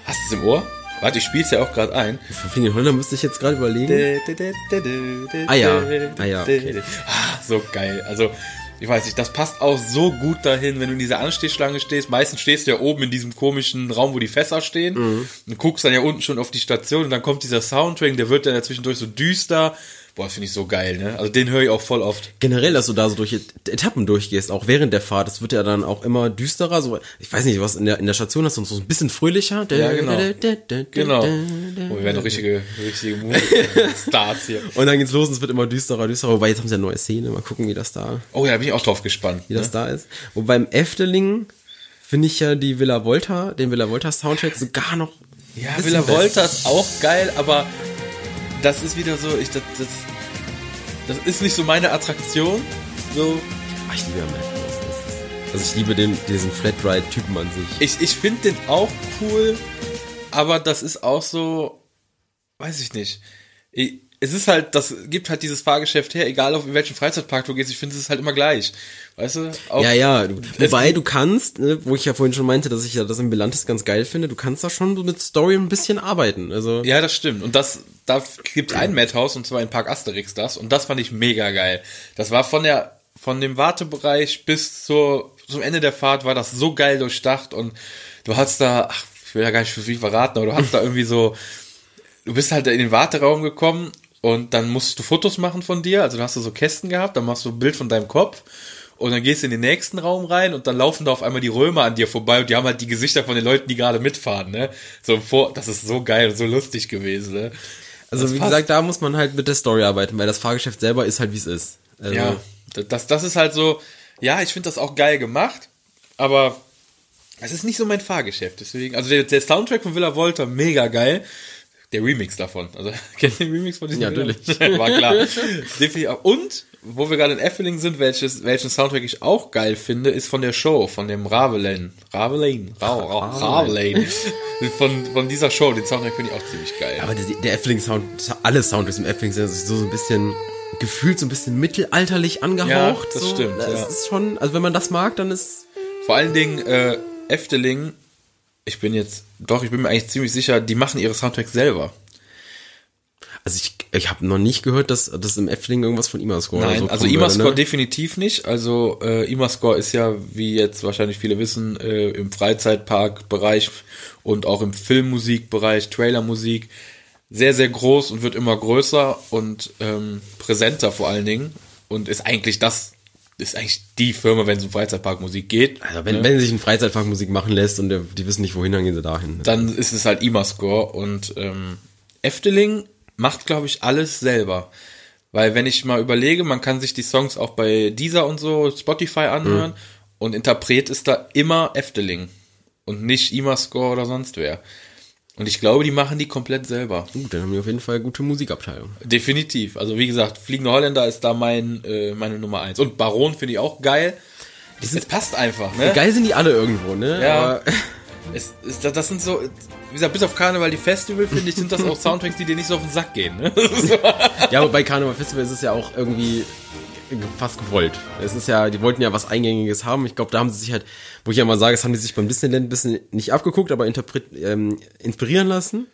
Hast du es im Ohr? Warte, ich spiel's ja auch gerade ein. von Fliegenden Holländer müsste ich jetzt gerade überlegen. Ah ja, ah ja, okay. Ah, so geil. Also, ich weiß nicht, das passt auch so gut dahin, wenn du in dieser Anstehschlange stehst. Meistens stehst du ja oben in diesem komischen Raum, wo die Fässer stehen Mhm. und guckst dann ja unten schon auf die Station und dann kommt dieser Soundtrack, der wird dann ja zwischendurch so düster. Boah, finde ich so geil, ne? Also den höre ich auch voll oft. Generell, dass du da so durch Et- Etappen durchgehst, auch während der Fahrt, das wird ja dann auch immer düsterer. So, ich weiß nicht, was in der, in der Station hast du so ein bisschen fröhlicher. Ja, genau. Genau. Oh, wir werden doch richtige, richtige Stars hier. Und dann geht's los und es wird immer düsterer, düsterer. Wobei jetzt haben sie eine neue Szene. Mal gucken, wie das da, Oh ja, bin ich auch drauf gespannt. wie das da ist. Wobei im Efteling finde ich ja die Villa Volta, den Villa Volta Soundtrack sogar noch. Ja, Villa. Volta ist auch geil, aber das ist wieder so, ich, das, das, das ist nicht so meine Attraktion. So, Ah, ich liebe ja ist- Also ich liebe den, diesen Flatride-Typen an sich. ich, ich finde den auch cool, aber das ist auch so, weiß ich nicht. Ich, es ist halt, das gibt halt dieses Fahrgeschäft her, egal auf welchen Freizeitpark du gehst, ich finde es ist halt immer gleich. Weißt du? Auch, Ja, ja, wobei du kannst, ne, wo ich ja vorhin schon meinte, dass ich ja das im Bilantes ganz geil finde, du kannst da schon mit Story ein bisschen arbeiten. Also Ja, das stimmt. Und das, da gibt ein Madhouse, und zwar in Park Asterix das, und das fand ich mega geil. Das war von der, von dem Wartebereich bis zur, zum Ende der Fahrt war das so geil durchdacht und du hast da, ach, ich will ja gar nicht für viel verraten, aber du hast da irgendwie so, du bist halt in den Warteraum gekommen und dann musst du Fotos machen von dir, also du hast da so Kästen gehabt, dann machst du ein Bild von deinem Kopf und dann gehst du in den nächsten Raum rein und dann laufen da auf einmal die Römer an dir vorbei und die haben halt die Gesichter von den Leuten, die gerade mitfahren, ne? So vor, das ist so geil und so lustig gewesen, ne? Also Das wie passt. gesagt, da muss man halt mit der Story arbeiten, weil das Fahrgeschäft selber ist halt wie es ist. Also, Ja, Das, das ist halt so, ja, ich finde das auch geil gemacht, aber es ist nicht so mein Fahrgeschäft. Deswegen, also der, der Soundtrack von Villa Volta, mega geil. Der Remix davon. Also, kennt ihr den Remix von diesem Ja, natürlich. War klar. Definitiv. Und, wo wir gerade in Effeling sind, welches, welchen Soundtrack ich auch geil finde, ist von der Show, von dem Ravelain. Ravelain. Ra Ra Ravelain. von, von dieser Show, den Soundtrack finde ich auch ziemlich geil. Aber der, der Effling-Sound, alle Soundtracks im Effling sind so, so ein bisschen, gefühlt so ein bisschen mittelalterlich angehaucht. Ja, das so. stimmt, Das ja. ist schon, also wenn man das mag, dann ist, Vor allen Dingen, äh, Efteling, ich bin jetzt, doch, ich bin mir eigentlich ziemlich sicher, die machen ihre Soundtracks selber. also ich, ich habe noch nicht gehört, dass, dass im Effling irgendwas von Imascore Nein, so also Imascore ne? definitiv nicht. Also äh, Imascore ist ja, wie jetzt wahrscheinlich viele wissen, äh, im Freizeitparkbereich und auch im Filmmusikbereich, Trailermusik sehr, sehr groß und wird immer größer und ähm, präsenter vor allen Dingen und ist eigentlich das, ist eigentlich die Firma, wenn es um Freizeitparkmusik geht. Also wenn, ne? wenn sich ein Freizeitpark Musik machen lässt und die wissen nicht wohin, dann gehen sie dahin. dann ist es halt Imascore und ähm, Efteling macht, glaube ich, alles selber. Weil wenn ich mal überlege, man kann sich die Songs auch bei Deezer und so, Spotify anhören und Interpret ist da immer Efteling und nicht Imascore oder sonst wer. Und ich glaube, die machen die komplett selber. Gut, dann haben wir auf jeden Fall gute Musikabteilung. Definitiv. Also wie gesagt, Fliegende Holländer ist da mein, äh, meine Nummer eins. Und Baron finde ich auch geil. Es passt einfach, ne? Geil sind die alle irgendwo, ne? Ja. Aber, Es, es, das sind so, wie gesagt, bis auf Karneval die Festival, finde ich, sind das auch Soundtracks, die dir nicht so auf den Sack gehen. Ne? ja, aber bei Karneval Festival ist es ja auch irgendwie fast gewollt. Es ist ja, die wollten ja was Eingängiges haben. Ich glaube, da haben sie sich halt, wo ich ja mal sage, das haben die sich beim Disneyland ein bisschen nicht abgeguckt, aber ähm, inspirieren lassen.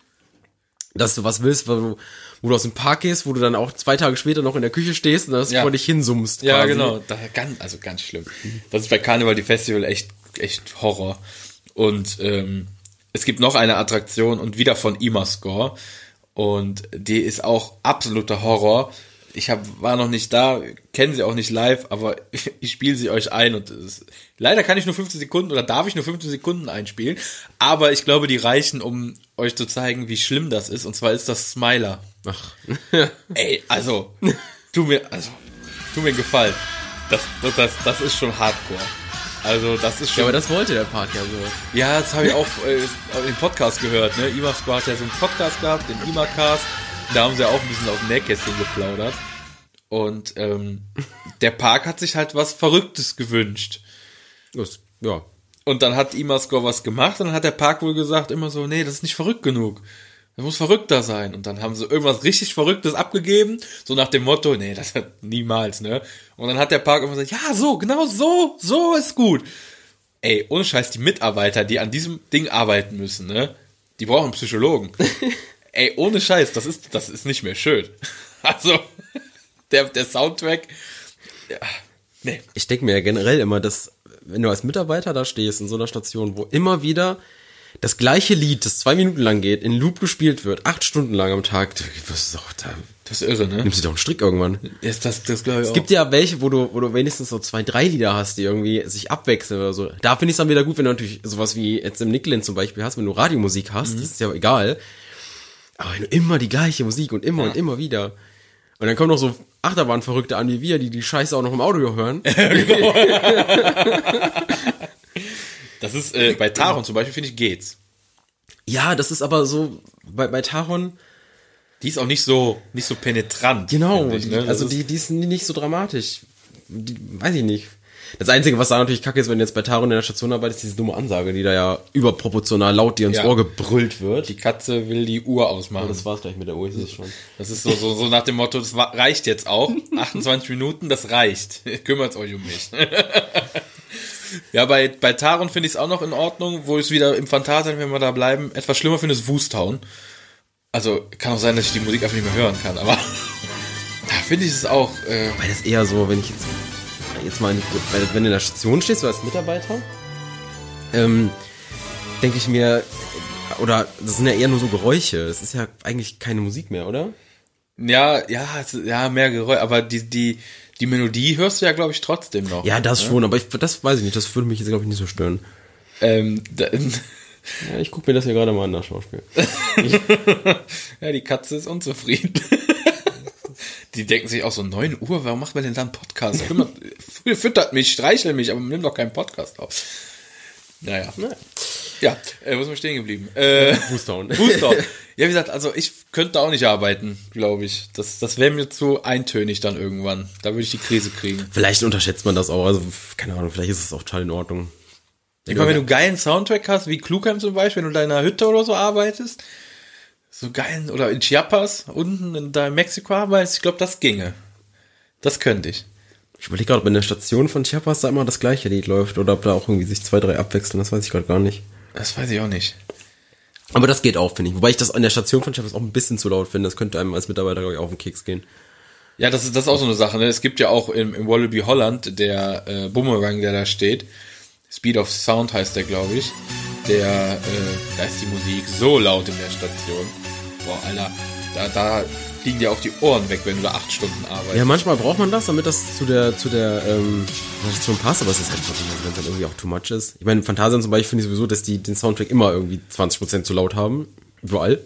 Dass du was willst, wo du, wo du aus dem Park gehst, wo du dann auch zwei Tage später noch in der Küche stehst und das Ja. vor dich hinsummst. Ja, quasi. genau. Da, ganz, also ganz schlimm. Das ist bei Karneval die Festival echt, echt Horror. Und ähm, es gibt noch eine Attraktion und wieder von Imascore. Und die ist auch absoluter Horror. Ich hab, war noch nicht da, kenne sie auch nicht live, aber ich spiele sie euch ein und ist, leider kann ich nur 15 Sekunden oder darf ich nur 15 Sekunden einspielen, aber ich glaube, die reichen, um euch zu zeigen, wie schlimm das ist. Und zwar ist das Smiler. Ach. Ey, also, tu mir, also, tu mir einen Gefallen. Das, das, das, das ist schon Hardcore. Also, das ist schon. ja, aber das wollte der Park ja so. Ja, das habe ich auch äh, im Podcast gehört. Ne? Imascore hat ja so einen Podcast gehabt, den Imacast. Da haben sie auch ein bisschen auf dem Nähkästchen geplaudert. Und ähm, der Park hat sich halt was Verrücktes gewünscht. Das, ja. Und dann hat Imascore was gemacht und dann hat der Park wohl gesagt, immer so, nee, das ist nicht verrückt genug. Das muss verrückter sein. Und dann haben sie irgendwas richtig Verrücktes abgegeben, so nach dem Motto, nee, das hat niemals, ne? Und dann hat der Park immer gesagt, ja, so, genau so, so ist gut. Ey, ohne Scheiß, die Mitarbeiter, die an diesem Ding arbeiten müssen, ne? Die brauchen Psychologen. Ey, ohne Scheiß, das ist, das ist nicht mehr schön. Also, der, der Soundtrack, ja, nee. Ich denke mir ja generell immer, dass wenn du als Mitarbeiter da stehst in so einer Station, wo immer wieder das gleiche Lied, das zwei Minuten lang geht, in Loop gespielt wird, acht Stunden lang am Tag, du wirst doch, da Das ist irre, ne? nimmst du doch einen Strick irgendwann. Das, das, das glaube ich Es auch. gibt ja welche, wo du, wo du wenigstens so zwei, drei Lieder hast, die irgendwie sich abwechseln oder so. Da finde ich es dann wieder gut, wenn du natürlich sowas wie jetzt im Nickelin zum Beispiel hast, wenn du Radiomusik hast, das ist ja egal. Aber wenn du immer die gleiche Musik und immer und immer wieder. Und dann kommen noch so Achterbahnverrückte an wie wir, die die Scheiße auch noch im Audio hören. Das ist, äh, bei Taron zum Beispiel, finde ich, geht's. Ja, das ist aber so, bei, bei Taron, Die ist auch nicht so, nicht so penetrant. genau, ich, ne? Also die, die ist nicht so dramatisch. Die, weiß ich nicht. Das Einzige, was da natürlich kacke ist, wenn du jetzt bei Taron in der Station arbeitest, ist diese dumme Ansage, die da ja überproportional laut dir ins Ja. Ohr gebrüllt wird. Die Katze will die Uhr ausmachen. das war's gleich mit der Uhr, ich sehe es schon. Das ist so, so, so nach dem Motto, das reicht jetzt auch. 28 Minuten, das reicht. Kümmert euch um mich. ja, bei, bei Taron finde ich es auch noch in Ordnung, wo es wieder im Phantasialand, wenn wir da bleiben, etwas schlimmer finde, ist Woostown. Also, kann auch sein, dass ich die Musik einfach nicht mehr hören kann, aber da finde ich es auch, äh, Weil das eher so, wenn ich jetzt, jetzt mal wenn du in der Station stehst, so als Mitarbeiter, ähm, denke ich mir, oder das sind ja eher nur so Geräusche. Das ist ja eigentlich keine Musik mehr, oder? ja, ja, es- ja, mehr Geräusch, aber die, die, die Melodie hörst du ja, glaube ich, trotzdem noch. Ja, das schon, aber ich, das weiß ich nicht, das würde mich jetzt, glaube ich, nicht so stören. Ähm, da, Ja, ich gucke mir das hier gerade mal an, das Schauspiel. ja, die Katze ist unzufrieden. Die denken sich auch so, 9 Uhr, warum macht man denn da einen Podcast? Kümmert, füttert mich, streichelt mich, aber nimm doch keinen Podcast auf. Naja. Ja, äh, wo sind wir stehen geblieben? Äh, Boostown. Booster. Ja, wie gesagt, also ich könnte auch nicht arbeiten, glaube ich. Das, das wäre mir zu eintönig dann irgendwann. Da würde ich die Krise kriegen. Vielleicht unterschätzt man das auch. Also, keine Ahnung, vielleicht ist es auch total in Ordnung. Ich meine, wenn du geilen Soundtrack hast, wie Klugheim zum Beispiel, wenn du in deiner Hütte oder so arbeitest, so geil, oder in Chiapas, unten in da in Mexiko arbeitest, ich glaube, das ginge. Das könnte ich. Ich überlege gerade, ob in der Station von Chiapas da immer das gleiche Lied läuft oder ob da auch irgendwie sich zwei, drei abwechseln. Das weiß ich gerade gar nicht. Das weiß ich auch nicht. Aber das geht auch, finde ich. Wobei ich das an der Station von Chiapas auch ein bisschen zu laut finde. Das könnte einem als Mitarbeiter, glaube ich, auf den Keks gehen. Ja, das ist, das ist auch so eine Sache. Ne? Es gibt ja auch im, im Wallaby Holland der äh, Boomerang, der da steht. Speed of Sound heißt der, glaube ich. Der, äh, da ist die Musik so laut in der Station. Boah, Alter, da, da fliegen dir auch die Ohren weg, wenn du da acht Stunden arbeitest. Ja, manchmal braucht man das, damit das zu der, zu der, ähm, Station passt, aber es ist einfach nicht, wenn es dann irgendwie auch too much ist. Ich meine, Phantasian zum Beispiel finde ich sowieso, dass die den Soundtrack immer irgendwie 20% zu laut haben. Überall.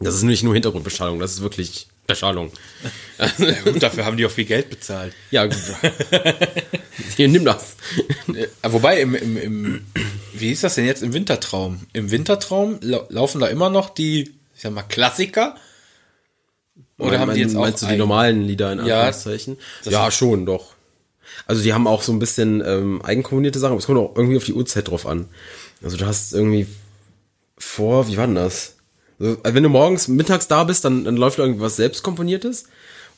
Das ist nicht nur Hintergrundbeschallung, das ist wirklich Beschallung. Ja, gut, dafür haben die auch viel Geld bezahlt. Ja, gut. Hier, nimm das. Äh, wobei, im, im, im, wie ist das denn jetzt im Wintertraum? Im Wintertraum lau laufen da immer noch die, ich sag mal, Klassiker? Oder haben die jetzt auch Meinst du die normalen Lieder in Ja, Anführungszeichen? Ja, ist- schon, doch. Also die haben auch so ein bisschen ähm, eigenkomponierte Sachen, aber es kommt auch irgendwie auf die Uhrzeit drauf an. Also du hast irgendwie vor, wie war denn das? Also, wenn du morgens, mittags da bist, dann, dann läuft irgendwas selbst komponiertes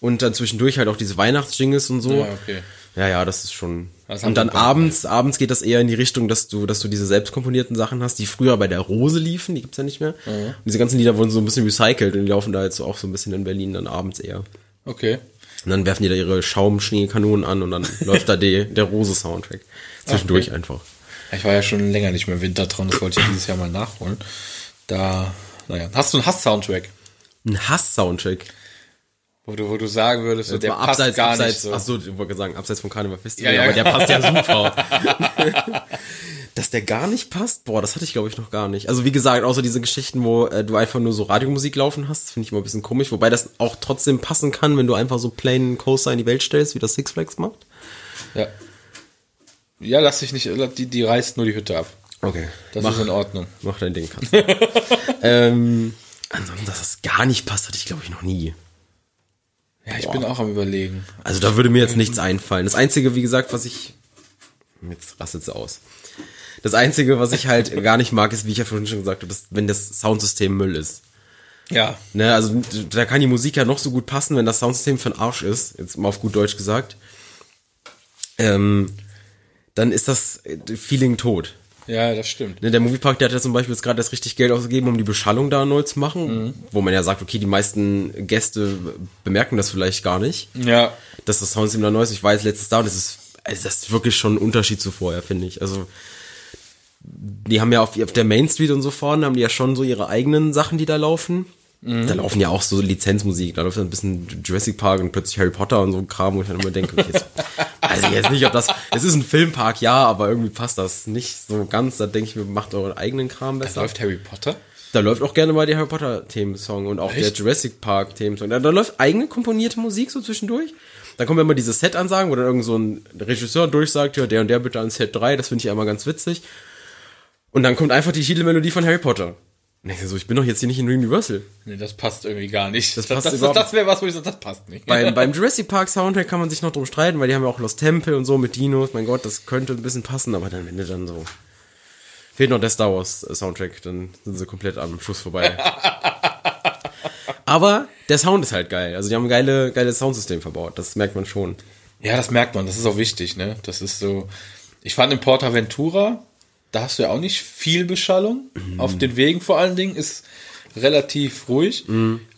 und dann zwischendurch halt auch diese Weihnachtsjingles und so. Ja, okay. Ja, ja, das ist schon. Das und dann wir bei- abends, abends geht das eher in die Richtung, dass du, dass du diese selbst komponierten Sachen hast, die früher bei der Rose liefen, die gibt's ja nicht mehr. Mhm. Und diese ganzen Lieder wurden so ein bisschen recycelt und die laufen da jetzt auch so ein bisschen in Berlin dann abends eher. Okay. Und dann werfen die da ihre Schaumschneekanonen an und dann läuft da die, der Rose-Soundtrack. Zwischendurch Okay. einfach. Ich war ja schon länger nicht mehr im Wintertraum, das wollte ich dieses Jahr mal nachholen. Da, naja. Hast du einen Hass-Soundtrack? Ein Hass-Soundtrack. Wo du, wo du sagen würdest, so, der passt gar nicht so. Ach so, ich wollte sagen, abseits vom Karneval Festival, Ja, ja. aber der passt ja super. Dass der gar nicht passt, boah, das hatte ich glaube ich noch gar nicht. Also wie gesagt, außer diese Geschichten, wo äh, du einfach nur so Radiomusik laufen hast, finde ich immer ein bisschen komisch, wobei das auch trotzdem passen kann, wenn du einfach so plain Coaster in die Welt stellst, wie das Six Flags macht. Ja. Ja, lass dich nicht, die, die reißt nur die Hütte ab. Okay. Das mach, ist in Ordnung. mach dein Ding, kannst ähm, ansonsten, dass das gar nicht passt, hatte ich glaube ich noch nie. Ja, ich bin auch am überlegen. Also da würde mir jetzt nichts einfallen. Das Einzige, wie gesagt, was ich... Jetzt rastet's aus. Das Einzige, was ich halt gar nicht mag, ist, wie ich ja vorhin schon gesagt habe, dass, wenn das Soundsystem Müll ist. Ja. Ne, also da kann die Musik ja noch so gut passen, wenn das Soundsystem für den Arsch ist, jetzt mal auf gut Deutsch gesagt. Ähm, dann ist das Feeling tot. Ja, das stimmt. Ne, der Moviepark, der hat ja zum Beispiel jetzt gerade das richtig Geld ausgegeben, um die Beschallung da neu zu machen, wo man ja sagt, okay, die meisten Gäste bemerken das vielleicht gar nicht Ja. dass das Soundsystem da neu ist. Ich jetzt letztes und das ist, also das ist wirklich schon ein Unterschied zu vorher, finde ich. Also, die haben ja auf, auf der Main Street und so vorne, haben die ja schon so ihre eigenen Sachen, die da laufen. Da laufen ja auch so Lizenzmusik, da läuft dann ein bisschen Jurassic Park und plötzlich Harry Potter und so ein Kram, wo ich dann immer denke, okay, jetzt, weiß ich jetzt nicht, ob das, es ist ein Filmpark, ja, aber irgendwie passt das nicht so ganz, da denke ich mir, macht euren eigenen Kram besser. Läuft Harry Potter? Da läuft auch gerne mal der Harry Potter Themensong und auch Echt? der Jurassic Park Themensong. Da, da läuft eigene komponierte Musik so zwischendurch. Da kommen immer diese Set-Ansagen, wo dann irgend so ein Regisseur durchsagt, ja, der und der bitte an Set 3, das finde ich einmal ganz witzig. Und dann kommt einfach die Titelmelodie von Harry Potter. Und ich so, ich bin doch jetzt hier nicht in Universal. Nee, das passt irgendwie gar nicht. Das Das, passt das, das, wäre was, wo ich sage, das passt nicht. Beim, beim Jurassic Park Soundtrack kann man sich noch drum streiten, weil die haben ja auch Lost Temple und so mit Dinos. Mein Gott, das könnte ein bisschen passen, aber dann, wenn du dann so. Fehlt noch der Star Wars äh, Soundtrack, dann sind sie komplett am Schuss vorbei. aber der Sound ist halt geil. Also die haben ein geile, geiles Soundsystem verbaut. Das merkt man schon. Ja, das merkt man, das ist auch wichtig, ne? Das ist so. Ich fand in Portaventura, da hast du ja auch nicht viel Beschallung. Auf den Wegen vor allen Dingen ist relativ ruhig.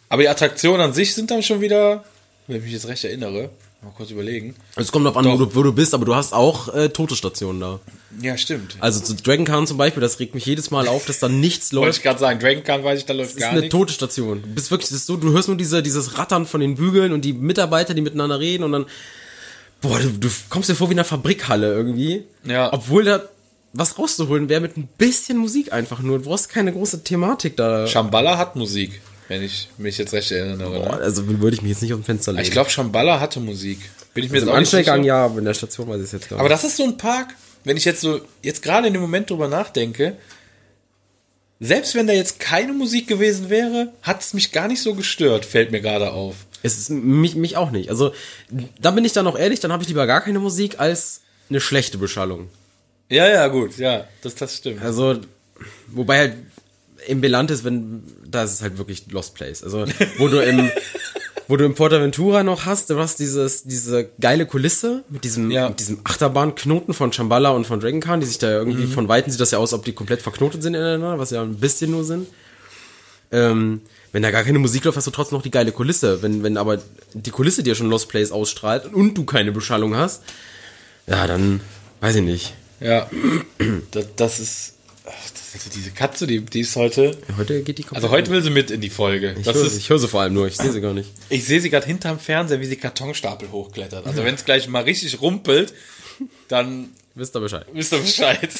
Aber die Attraktionen an sich sind dann schon wieder, wenn ich mich jetzt recht erinnere, mal kurz überlegen. Es kommt drauf an, wo du, wo du bist, aber du hast auch äh, tote Stationen da. Ja, stimmt. Also zu Dragon Khan zum Beispiel, das regt mich jedes Mal auf, dass da nichts Wollte läuft. ich gerade sagen, Dragon Khan weiß ich, da läuft Das ist gar eine nichts. tote Station. Du bist wirklich, ist so, du hörst nur diese, dieses Rattern von den Bügeln und die Mitarbeiter, die miteinander reden und dann, boah, du, du kommst dir vor wie in einer Fabrikhalle irgendwie. Ja. Obwohl da was rauszuholen wäre mit ein bisschen Musik einfach nur. Du brauchst keine große Thematik da. Shambhala hat Musik. wenn ich mich jetzt recht erinnere. Boah, Ne? also würde ich mich jetzt nicht aus dem Fenster legen. Ich glaube, Shambhala hatte Musik. Bin ich mir also jetzt im auch sicher. ja, aber in der Station weiß ich es jetzt gar Aber nicht. das ist so ein Park, wenn ich jetzt so, jetzt gerade in dem Moment drüber nachdenke, selbst wenn da jetzt keine Musik gewesen wäre, hat es mich gar nicht so gestört, fällt mir gerade auf. Es ist mich, mich auch nicht. Also da bin ich dann auch ehrlich, dann habe ich lieber gar keine Musik als eine schlechte Beschallung. Ja, ja, gut, ja, das, das stimmt. Also, wobei halt im Belantes, wenn, da ist es halt wirklich Lost Place. Also, wo du im, wo du im Portaventura noch hast, du hast dieses, diese geile Kulisse mit diesem, Ja. mit diesem Achterbahnknoten von Shambhala und von Dragon Khan, die sich da irgendwie, Mhm. von Weitem sieht das ja aus, ob die komplett verknotet sind ineinander, was ja ein bisschen nur sind. Ähm, wenn da gar keine Musik läuft, hast du trotzdem noch die geile Kulisse. Wenn, wenn aber die Kulisse dir schon Lost Place ausstrahlt und du keine Beschallung hast, ja, dann weiß ich nicht. Ja, das, das ist, also diese Katze, die, die ist heute, Heute geht die komplett. also heute will sie mit in die Folge. ich höre, ist, ich höre sie vor allem nur, ich sehe sie gar nicht. Ich sehe sie gerade hinterm Fernseher, wie sie Kartonstapel hochklettert. Also wenn es gleich mal richtig rumpelt, dann Wisst ihr Bescheid. wisst ihr Bescheid.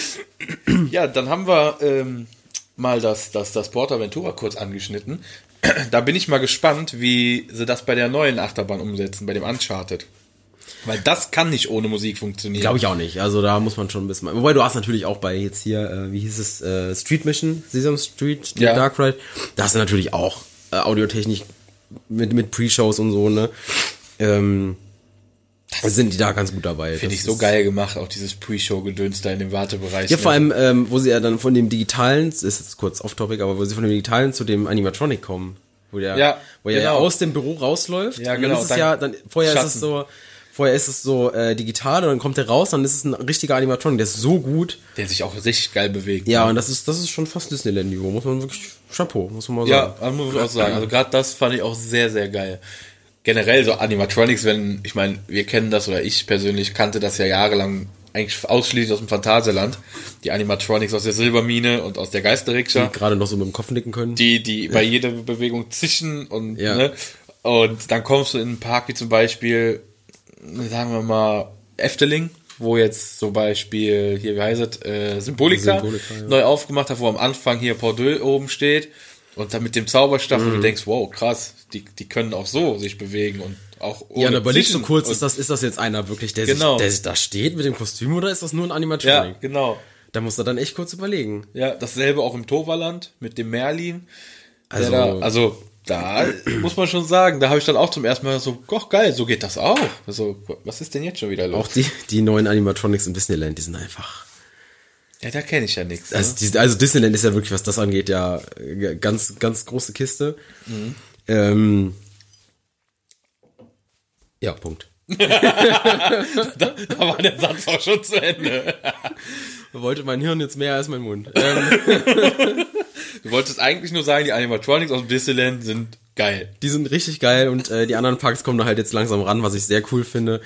ja, dann haben wir ähm, mal das, das, das Portaventura kurz angeschnitten. da bin ich mal gespannt, wie sie das bei der neuen Achterbahn umsetzen, bei dem Uncharted. Weil das kann nicht ohne Musik funktionieren. Glaube ich auch nicht. Also da muss man schon ein bisschen. Wobei du hast natürlich auch bei jetzt hier, äh, wie hieß es, äh, Street Mission, Sesame Street, Ja. Dark Ride. Da hast du natürlich auch äh, Audiotechnik mit, mit Pre-Shows und so, ne? Ähm, sind die da ganz gut dabei. Finde Das ich so geil gemacht, auch dieses Pre-Show-Gedöns da in dem Wartebereich. Ja, ne? vor allem, ähm, wo sie ja dann von dem Digitalen, ist jetzt kurz off-topic, aber wo sie von dem Digitalen zu dem Animatronic kommen. Wo der, Ja, wo er ja genau. aus dem Büro rausläuft. Ja, und genau, Dann ist es dann ja, dann, vorher ist es Schatten. so, vorher ist es so äh, digital und dann kommt er raus, dann ist es ein richtiger Animatronic, der ist so gut. Der sich auch richtig geil bewegt. Ja, und das ist, das ist schon fast Disneyland-Niveau, muss man wirklich, Chapeau, muss man mal Ja, sagen. das muss ich auch sagen. Also gerade das fand ich auch sehr, sehr geil. Generell so Animatronics, wenn, ich meine, wir kennen das oder ich persönlich kannte das ja jahrelang eigentlich ausschließlich aus dem Phantasialand. Die Animatronics aus der Silbermine und aus der Geisterrikscha. Die gerade noch so mit dem Kopf nicken können. Die, die bei jeder Bewegung zischen und, Ja. ne? Und dann kommst du in einen Park wie zum Beispiel, sagen wir mal, Efteling, wo jetzt zum Beispiel, hier, wie heißt es, äh, Symbolika, Symbolika, ja. neu aufgemacht hat, wo am Anfang hier Pordeux oben steht. Und dann mit dem Zauberstab, Mhm. wo du denkst, wow, krass, die, die können auch so sich bewegen und auch ohne ja, und überlegst du kurz, und, ist das, ist das jetzt einer wirklich, der, Genau. sich, der sich da steht mit dem Kostüm oder ist das nur ein Ja, Animatronic? genau. Da musst du dann echt kurz überlegen. Ja, dasselbe auch im Toverland mit dem Merlin. Also, da, also da muss man schon sagen, da habe ich dann auch zum ersten Mal so, ach geil, so geht das auch. Also, was ist denn jetzt schon wieder los? Auch die, die neuen Animatronics im Disneyland, die sind einfach. ja, da kenne ich ja nichts. Also, ne? die, also Disneyland ist ja wirklich, was das angeht, ja ganz, ganz große Kiste. Ähm, ja, Punkt. da war der Satz auch schon zu Ende. Wollte mein Hirn jetzt mehr als mein Mund. Ähm, Du wolltest eigentlich nur sagen, die Animatronics aus Disneyland sind geil. die sind richtig geil und äh, die anderen Parks kommen da halt jetzt langsam ran, was ich sehr cool finde,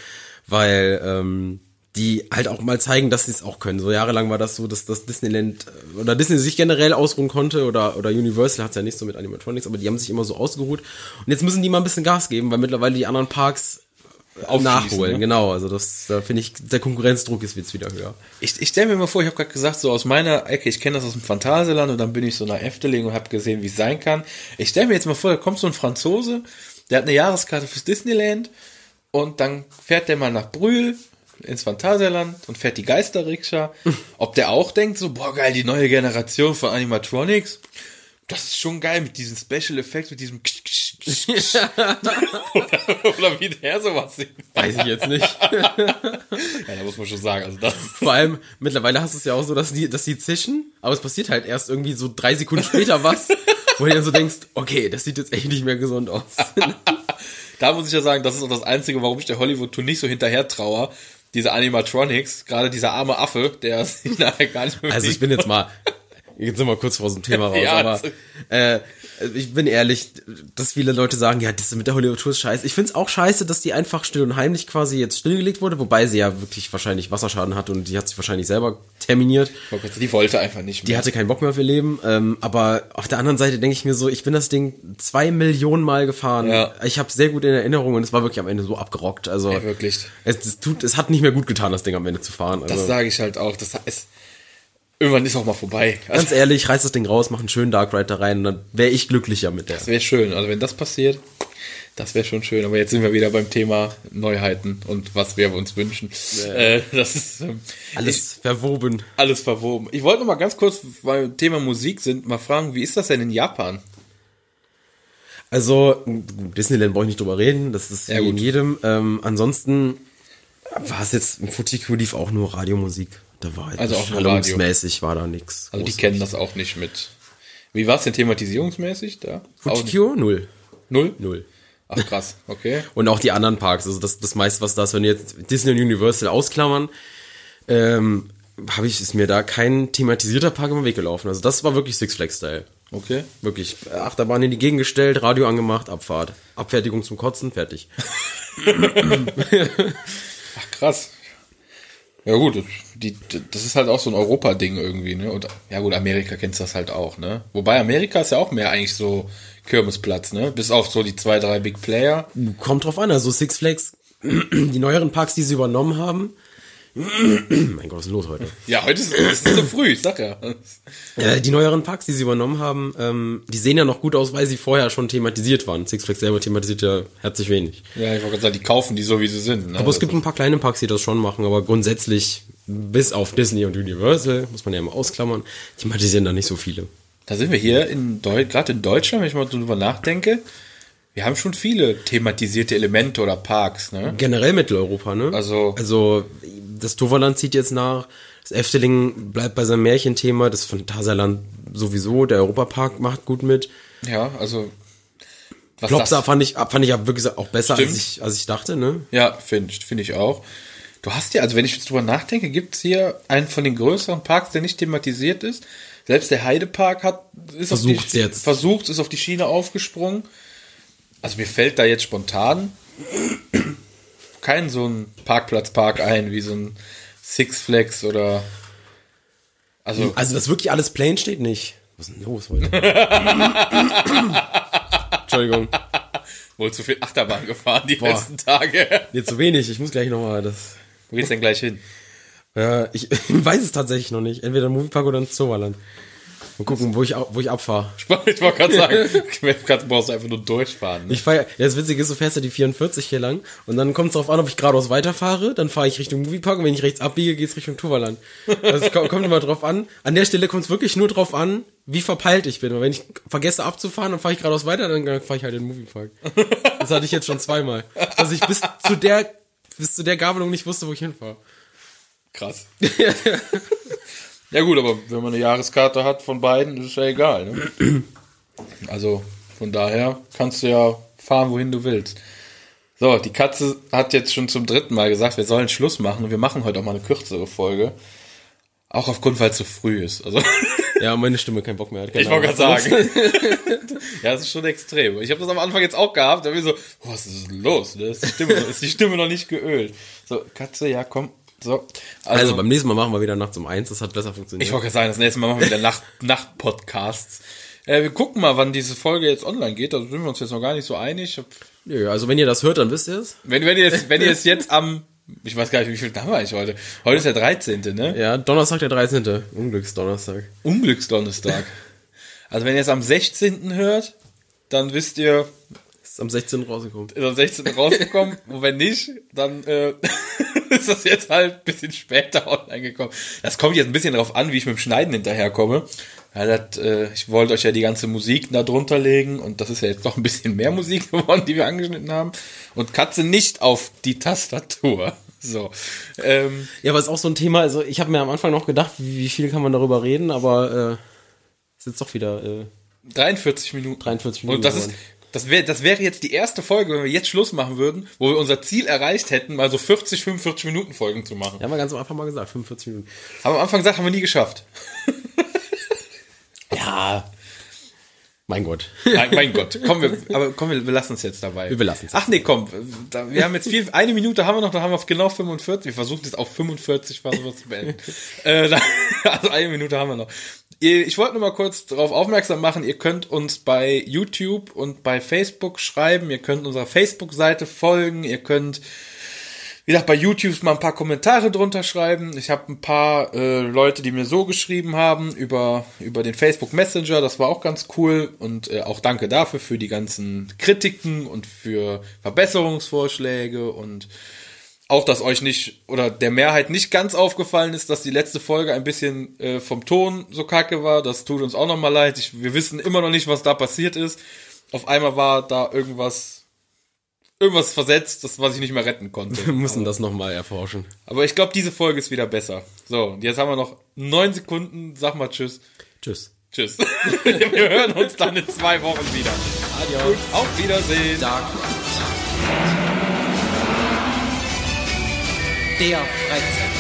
weil ähm, die halt auch mal zeigen, dass sie es auch können. So jahrelang war das so, dass das Disneyland äh, oder Disney sich generell ausruhen konnte oder oder Universal hat ja nicht so mit Animatronics, aber die haben sich immer so ausgeruht und jetzt müssen die mal ein bisschen Gas geben, weil mittlerweile die anderen Parks nachholen. ne? Genau, also das da finde ich der Konkurrenzdruck ist jetzt wieder höher. Ich, ich stelle mir mal vor, ich habe gerade gesagt, so aus meiner Ecke, ich kenne das aus dem Phantasialand und dann bin ich so nach Efteling und habe gesehen, wie es sein kann. Ich stelle mir jetzt mal vor, da kommt so ein Franzose, der hat eine Jahreskarte fürs Disneyland und dann fährt der mal nach Brühl ins Phantasialand und fährt die Geisterrikscha. Ob der auch denkt so, boah geil, die neue Generation von Animatronics. Das ist schon geil mit diesen Special Effects, mit diesem oder, oder wie der sowas singt. Weiß ich jetzt nicht. Ja, da muss man schon sagen, also das Vor allem, mittlerweile hast du es ja auch so, dass die, dass die zischen, aber es passiert halt erst irgendwie so drei Sekunden später was, wo du dann so denkst, okay, das sieht jetzt echt nicht mehr gesund aus. Da muss ich ja sagen, das ist auch das Einzige, warum ich der Hollywood-Tour nicht so hinterher traue. Diese Animatronics, gerade dieser arme Affe, der sich nachher gar nicht mehr Also ich bin jetzt mal, jetzt sind wir kurz vor so einem Thema raus, Ja, aber äh, ich bin ehrlich, dass viele Leute sagen, ja, das mit der Hollywood-Tour ist scheiße. Ich find's auch scheiße, dass die einfach still und heimlich quasi jetzt stillgelegt wurde, wobei sie ja wirklich wahrscheinlich Wasserschaden hat und die hat sich wahrscheinlich selber terminiert. Die wollte einfach nicht Die mehr. hatte keinen Bock mehr auf ihr Leben. Ähm, aber auf der anderen Seite denke ich mir so, ich bin das Ding zwei Millionen Mal gefahren. Ja. Ich habe sehr gut in Erinnerung und es war wirklich am Ende so abgerockt. Also Ja, wirklich. Es, es tut, es hat nicht mehr gut getan, das Ding am Ende zu fahren. Also, Das sage ich halt auch. Das ist, irgendwann ist auch mal vorbei. Also, Ganz ehrlich, reiß das Ding raus, mach einen schönen Dark Ride da rein und dann wäre ich glücklicher mit der. das wäre schön. Also wenn das passiert, das wäre schon schön. Aber jetzt sind wir wieder beim Thema Neuheiten und was wir uns wünschen. Äh, das ist ähm, Alles verwoben. alles verwoben. Ich wollte noch mal ganz kurz, weil wir Thema Musik sind, mal fragen, wie ist das denn in Japan? Also, Disneyland brauche ich nicht drüber reden, das ist Ja, wie in gut. jedem. Ähm, ansonsten war es jetzt, im Futiku lief auch nur Radiomusik. Da war halt Also auch schallungsmäßig war da nichts. Also die kennen das auch nicht mit. Wie war es denn thematisierungsmäßig da? Auch Futikyo? Null. Null? Null. Ach krass, okay. Und auch die anderen Parks, also das, das meiste, was da ist, wenn wir jetzt Disney und Universal ausklammern, ähm, habe ich, ist mir da kein thematisierter Park den Weg gelaufen. Also das war wirklich Six Flags Style. Okay. Wirklich, äh, Achterbahn in die Gegend gestellt, Radio angemacht, Abfahrt. Abfertigung zum Kotzen, fertig. Ach krass. Ja gut, die, das ist halt auch so ein Europa-Ding irgendwie, ne? Und ja gut, Amerika kennst das halt auch, ne? Wobei Amerika ist ja auch mehr eigentlich so Kirmesplatz, ne? Bis auf so die zwei, drei Big Player. Kommt drauf an, also Six Flags, die neueren Parks, die sie übernommen haben. mein Gott, was ist denn los heute? Ja, heute ist es so früh, ich sag ja. Äh, die neueren Parks, die sie übernommen haben, ähm, die sehen ja noch gut aus, weil sie vorher schon thematisiert waren. Six Flags selber thematisiert ja herzlich wenig. Ja, ich wollte gerade sagen, die kaufen die so, wie sie sind. Ne? Aber es gibt ein paar kleine Parks, die das schon machen, aber grundsätzlich, bis auf Disney und Universal, muss man ja immer ausklammern, thematisieren da nicht so viele. Da sind wir hier in Deutschland, gerade in Deutschland, wenn ich mal drüber nachdenke, wir haben schon viele thematisierte Elemente oder Parks, ne? Generell Mitteleuropa, ne? Also- Also, das Toverland zieht jetzt nach, das Efteling bleibt bei seinem Märchenthema, das Phantasialand sowieso, der Europapark macht gut mit. Ja, also was Klopser fand ich, fand ich ja wirklich auch besser, als ich, als ich dachte, ne? Ja, finde find ich auch. Du hast ja, also wenn ich jetzt drüber nachdenke, gibt es hier einen von den größeren Parks, der nicht thematisiert ist. Selbst der Heidepark hat ist Versucht's auf die, jetzt. versucht, ist auf die Schiene aufgesprungen. Also mir fällt da jetzt spontan kein so ein Parkplatzpark ein, wie so ein Six Flags oder also Also, dass wirklich alles plain steht, nicht. Was ist denn los heute? Entschuldigung. wohl zu viel Achterbahn gefahren die Boah. letzten Tage. Jetzt zu wenig, ich muss gleich nochmal das. Wo geht's denn gleich hin? Ja, ich weiß es tatsächlich noch nicht. Entweder Moviepark oder ins Zoomerland. Mal gucken, wo ich, wo ich abfahre. Ich wollte gerade sagen, du brauchst einfach nur durchfahren. Ne? Ich fahre, ja, das Witzige ist, du fährst ja die 44 hier lang und dann kommt es darauf an, ob ich geradeaus weiterfahre, dann fahre ich Richtung Moviepark und wenn ich rechts abbiege, geht's Richtung Tuvaland. Also es kommt, kommt immer drauf an. An der Stelle kommt es wirklich nur drauf an, wie verpeilt ich bin. Und wenn ich vergesse abzufahren, dann fahre ich geradeaus weiter, dann fahre ich halt in den Moviepark. Das hatte ich jetzt schon zweimal. Dass ich bis zu der, bis zu der Gabelung nicht wusste, wo ich hinfahre. Krass. ja gut, aber wenn man eine Jahreskarte hat von beiden, ist es ja egal. Ne? Also von daher kannst du ja fahren, wohin du willst. So, die Katze hat jetzt schon zum dritten Mal gesagt, wir sollen Schluss machen und wir machen heute auch mal eine kürzere Folge. Auch aufgrund, weil es so früh ist. Also Ja, meine Stimme keinen Bock mehr hat. Ich wollte gerade sagen. ja, das ist schon extrem. Ich habe das am Anfang jetzt auch gehabt. Da bin ich so, was ist denn los? Ne? Ist, die Stimme, ist die Stimme noch nicht geölt? So, Katze, ja, komm. So. Also beim nächsten Mal machen wir wieder nachts um eins, das hat besser funktioniert. Ich wollte gerade sagen, das nächste Mal machen wir wieder Nacht, Nacht-Podcasts. Äh, wir gucken mal, wann diese Folge jetzt online geht. Da sind wir uns jetzt noch gar nicht so einig. Nö, also wenn ihr das hört, dann wisst ihr es. Wenn, wenn, ihr es, wenn ihr es jetzt am, ich weiß gar nicht, wie viel Tag war ich heute. Heute ist der 13., ne? Ja, Donnerstag der 13. Unglücksdonnerstag. Unglücksdonnerstag. Also wenn ihr es am 16. hört, dann wisst ihr, Ist am 16. rausgekommen. ist am 16. rausgekommen. Und wenn nicht, dann äh, ist das jetzt halt ein bisschen später online gekommen. Das kommt jetzt ein bisschen darauf an, wie ich mit dem Schneiden hinterherkomme. Ja, das, äh, ich wollte euch ja die ganze Musik da drunter legen und das ist ja jetzt doch ein bisschen mehr Musik geworden, die wir angeschnitten haben. Und Katze nicht auf die Tastatur. So. Ähm, Ja, aber ist auch so ein Thema, also ich habe mir am Anfang noch gedacht, wie, viel kann man darüber reden, aber äh, ist jetzt doch wieder äh, 43 Minuten. 43 Minuten Und das ist, geworden. Das wäre, das wäre jetzt die erste Folge, wenn wir jetzt Schluss machen würden, wo wir unser Ziel erreicht hätten, mal so 40, 45 Minuten Folgen zu machen. Ja, haben wir ganz am Anfang mal gesagt, 45 Minuten. Haben wir am Anfang gesagt, haben wir nie geschafft. Ja. Mein Gott. Mein, mein Gott, komm, wir, aber komm, wir, wir lassen es jetzt dabei. Wir belassen es. Ach nee, komm, da, wir haben jetzt viel, eine Minute haben wir noch, dann haben wir auf genau 45. Wir versuchen jetzt auf 45 was wir zu beenden. äh, da, also eine Minute haben wir noch. Ich wollte nur mal kurz darauf aufmerksam machen, ihr könnt uns bei YouTube und bei Facebook schreiben, ihr könnt unserer Facebook-Seite folgen, ihr könnt wie gesagt, bei YouTube mal ein paar Kommentare drunter schreiben. Ich habe ein paar äh, Leute, die mir so geschrieben haben über, über den Facebook Messenger. Das war auch ganz cool. Und äh, auch danke dafür, für die ganzen Kritiken und für Verbesserungsvorschläge und auch, dass euch nicht oder der Mehrheit nicht ganz aufgefallen ist, dass die letzte Folge ein bisschen äh, vom Ton so kacke war. Das tut uns auch nochmal leid. Ich, wir wissen immer noch nicht, was da passiert ist. Auf einmal war da irgendwas, irgendwas versetzt, das was ich nicht mehr retten konnte. Wir müssen das nochmal erforschen. Aber ich glaube, diese Folge ist wieder besser. So, und jetzt haben wir noch neun Sekunden. Sag mal Tschüss. Tschüss. Tschüss. wir hören uns dann in zwei Wochen wieder. Adios. Auf Wiedersehen. Dark. Der Freizeit.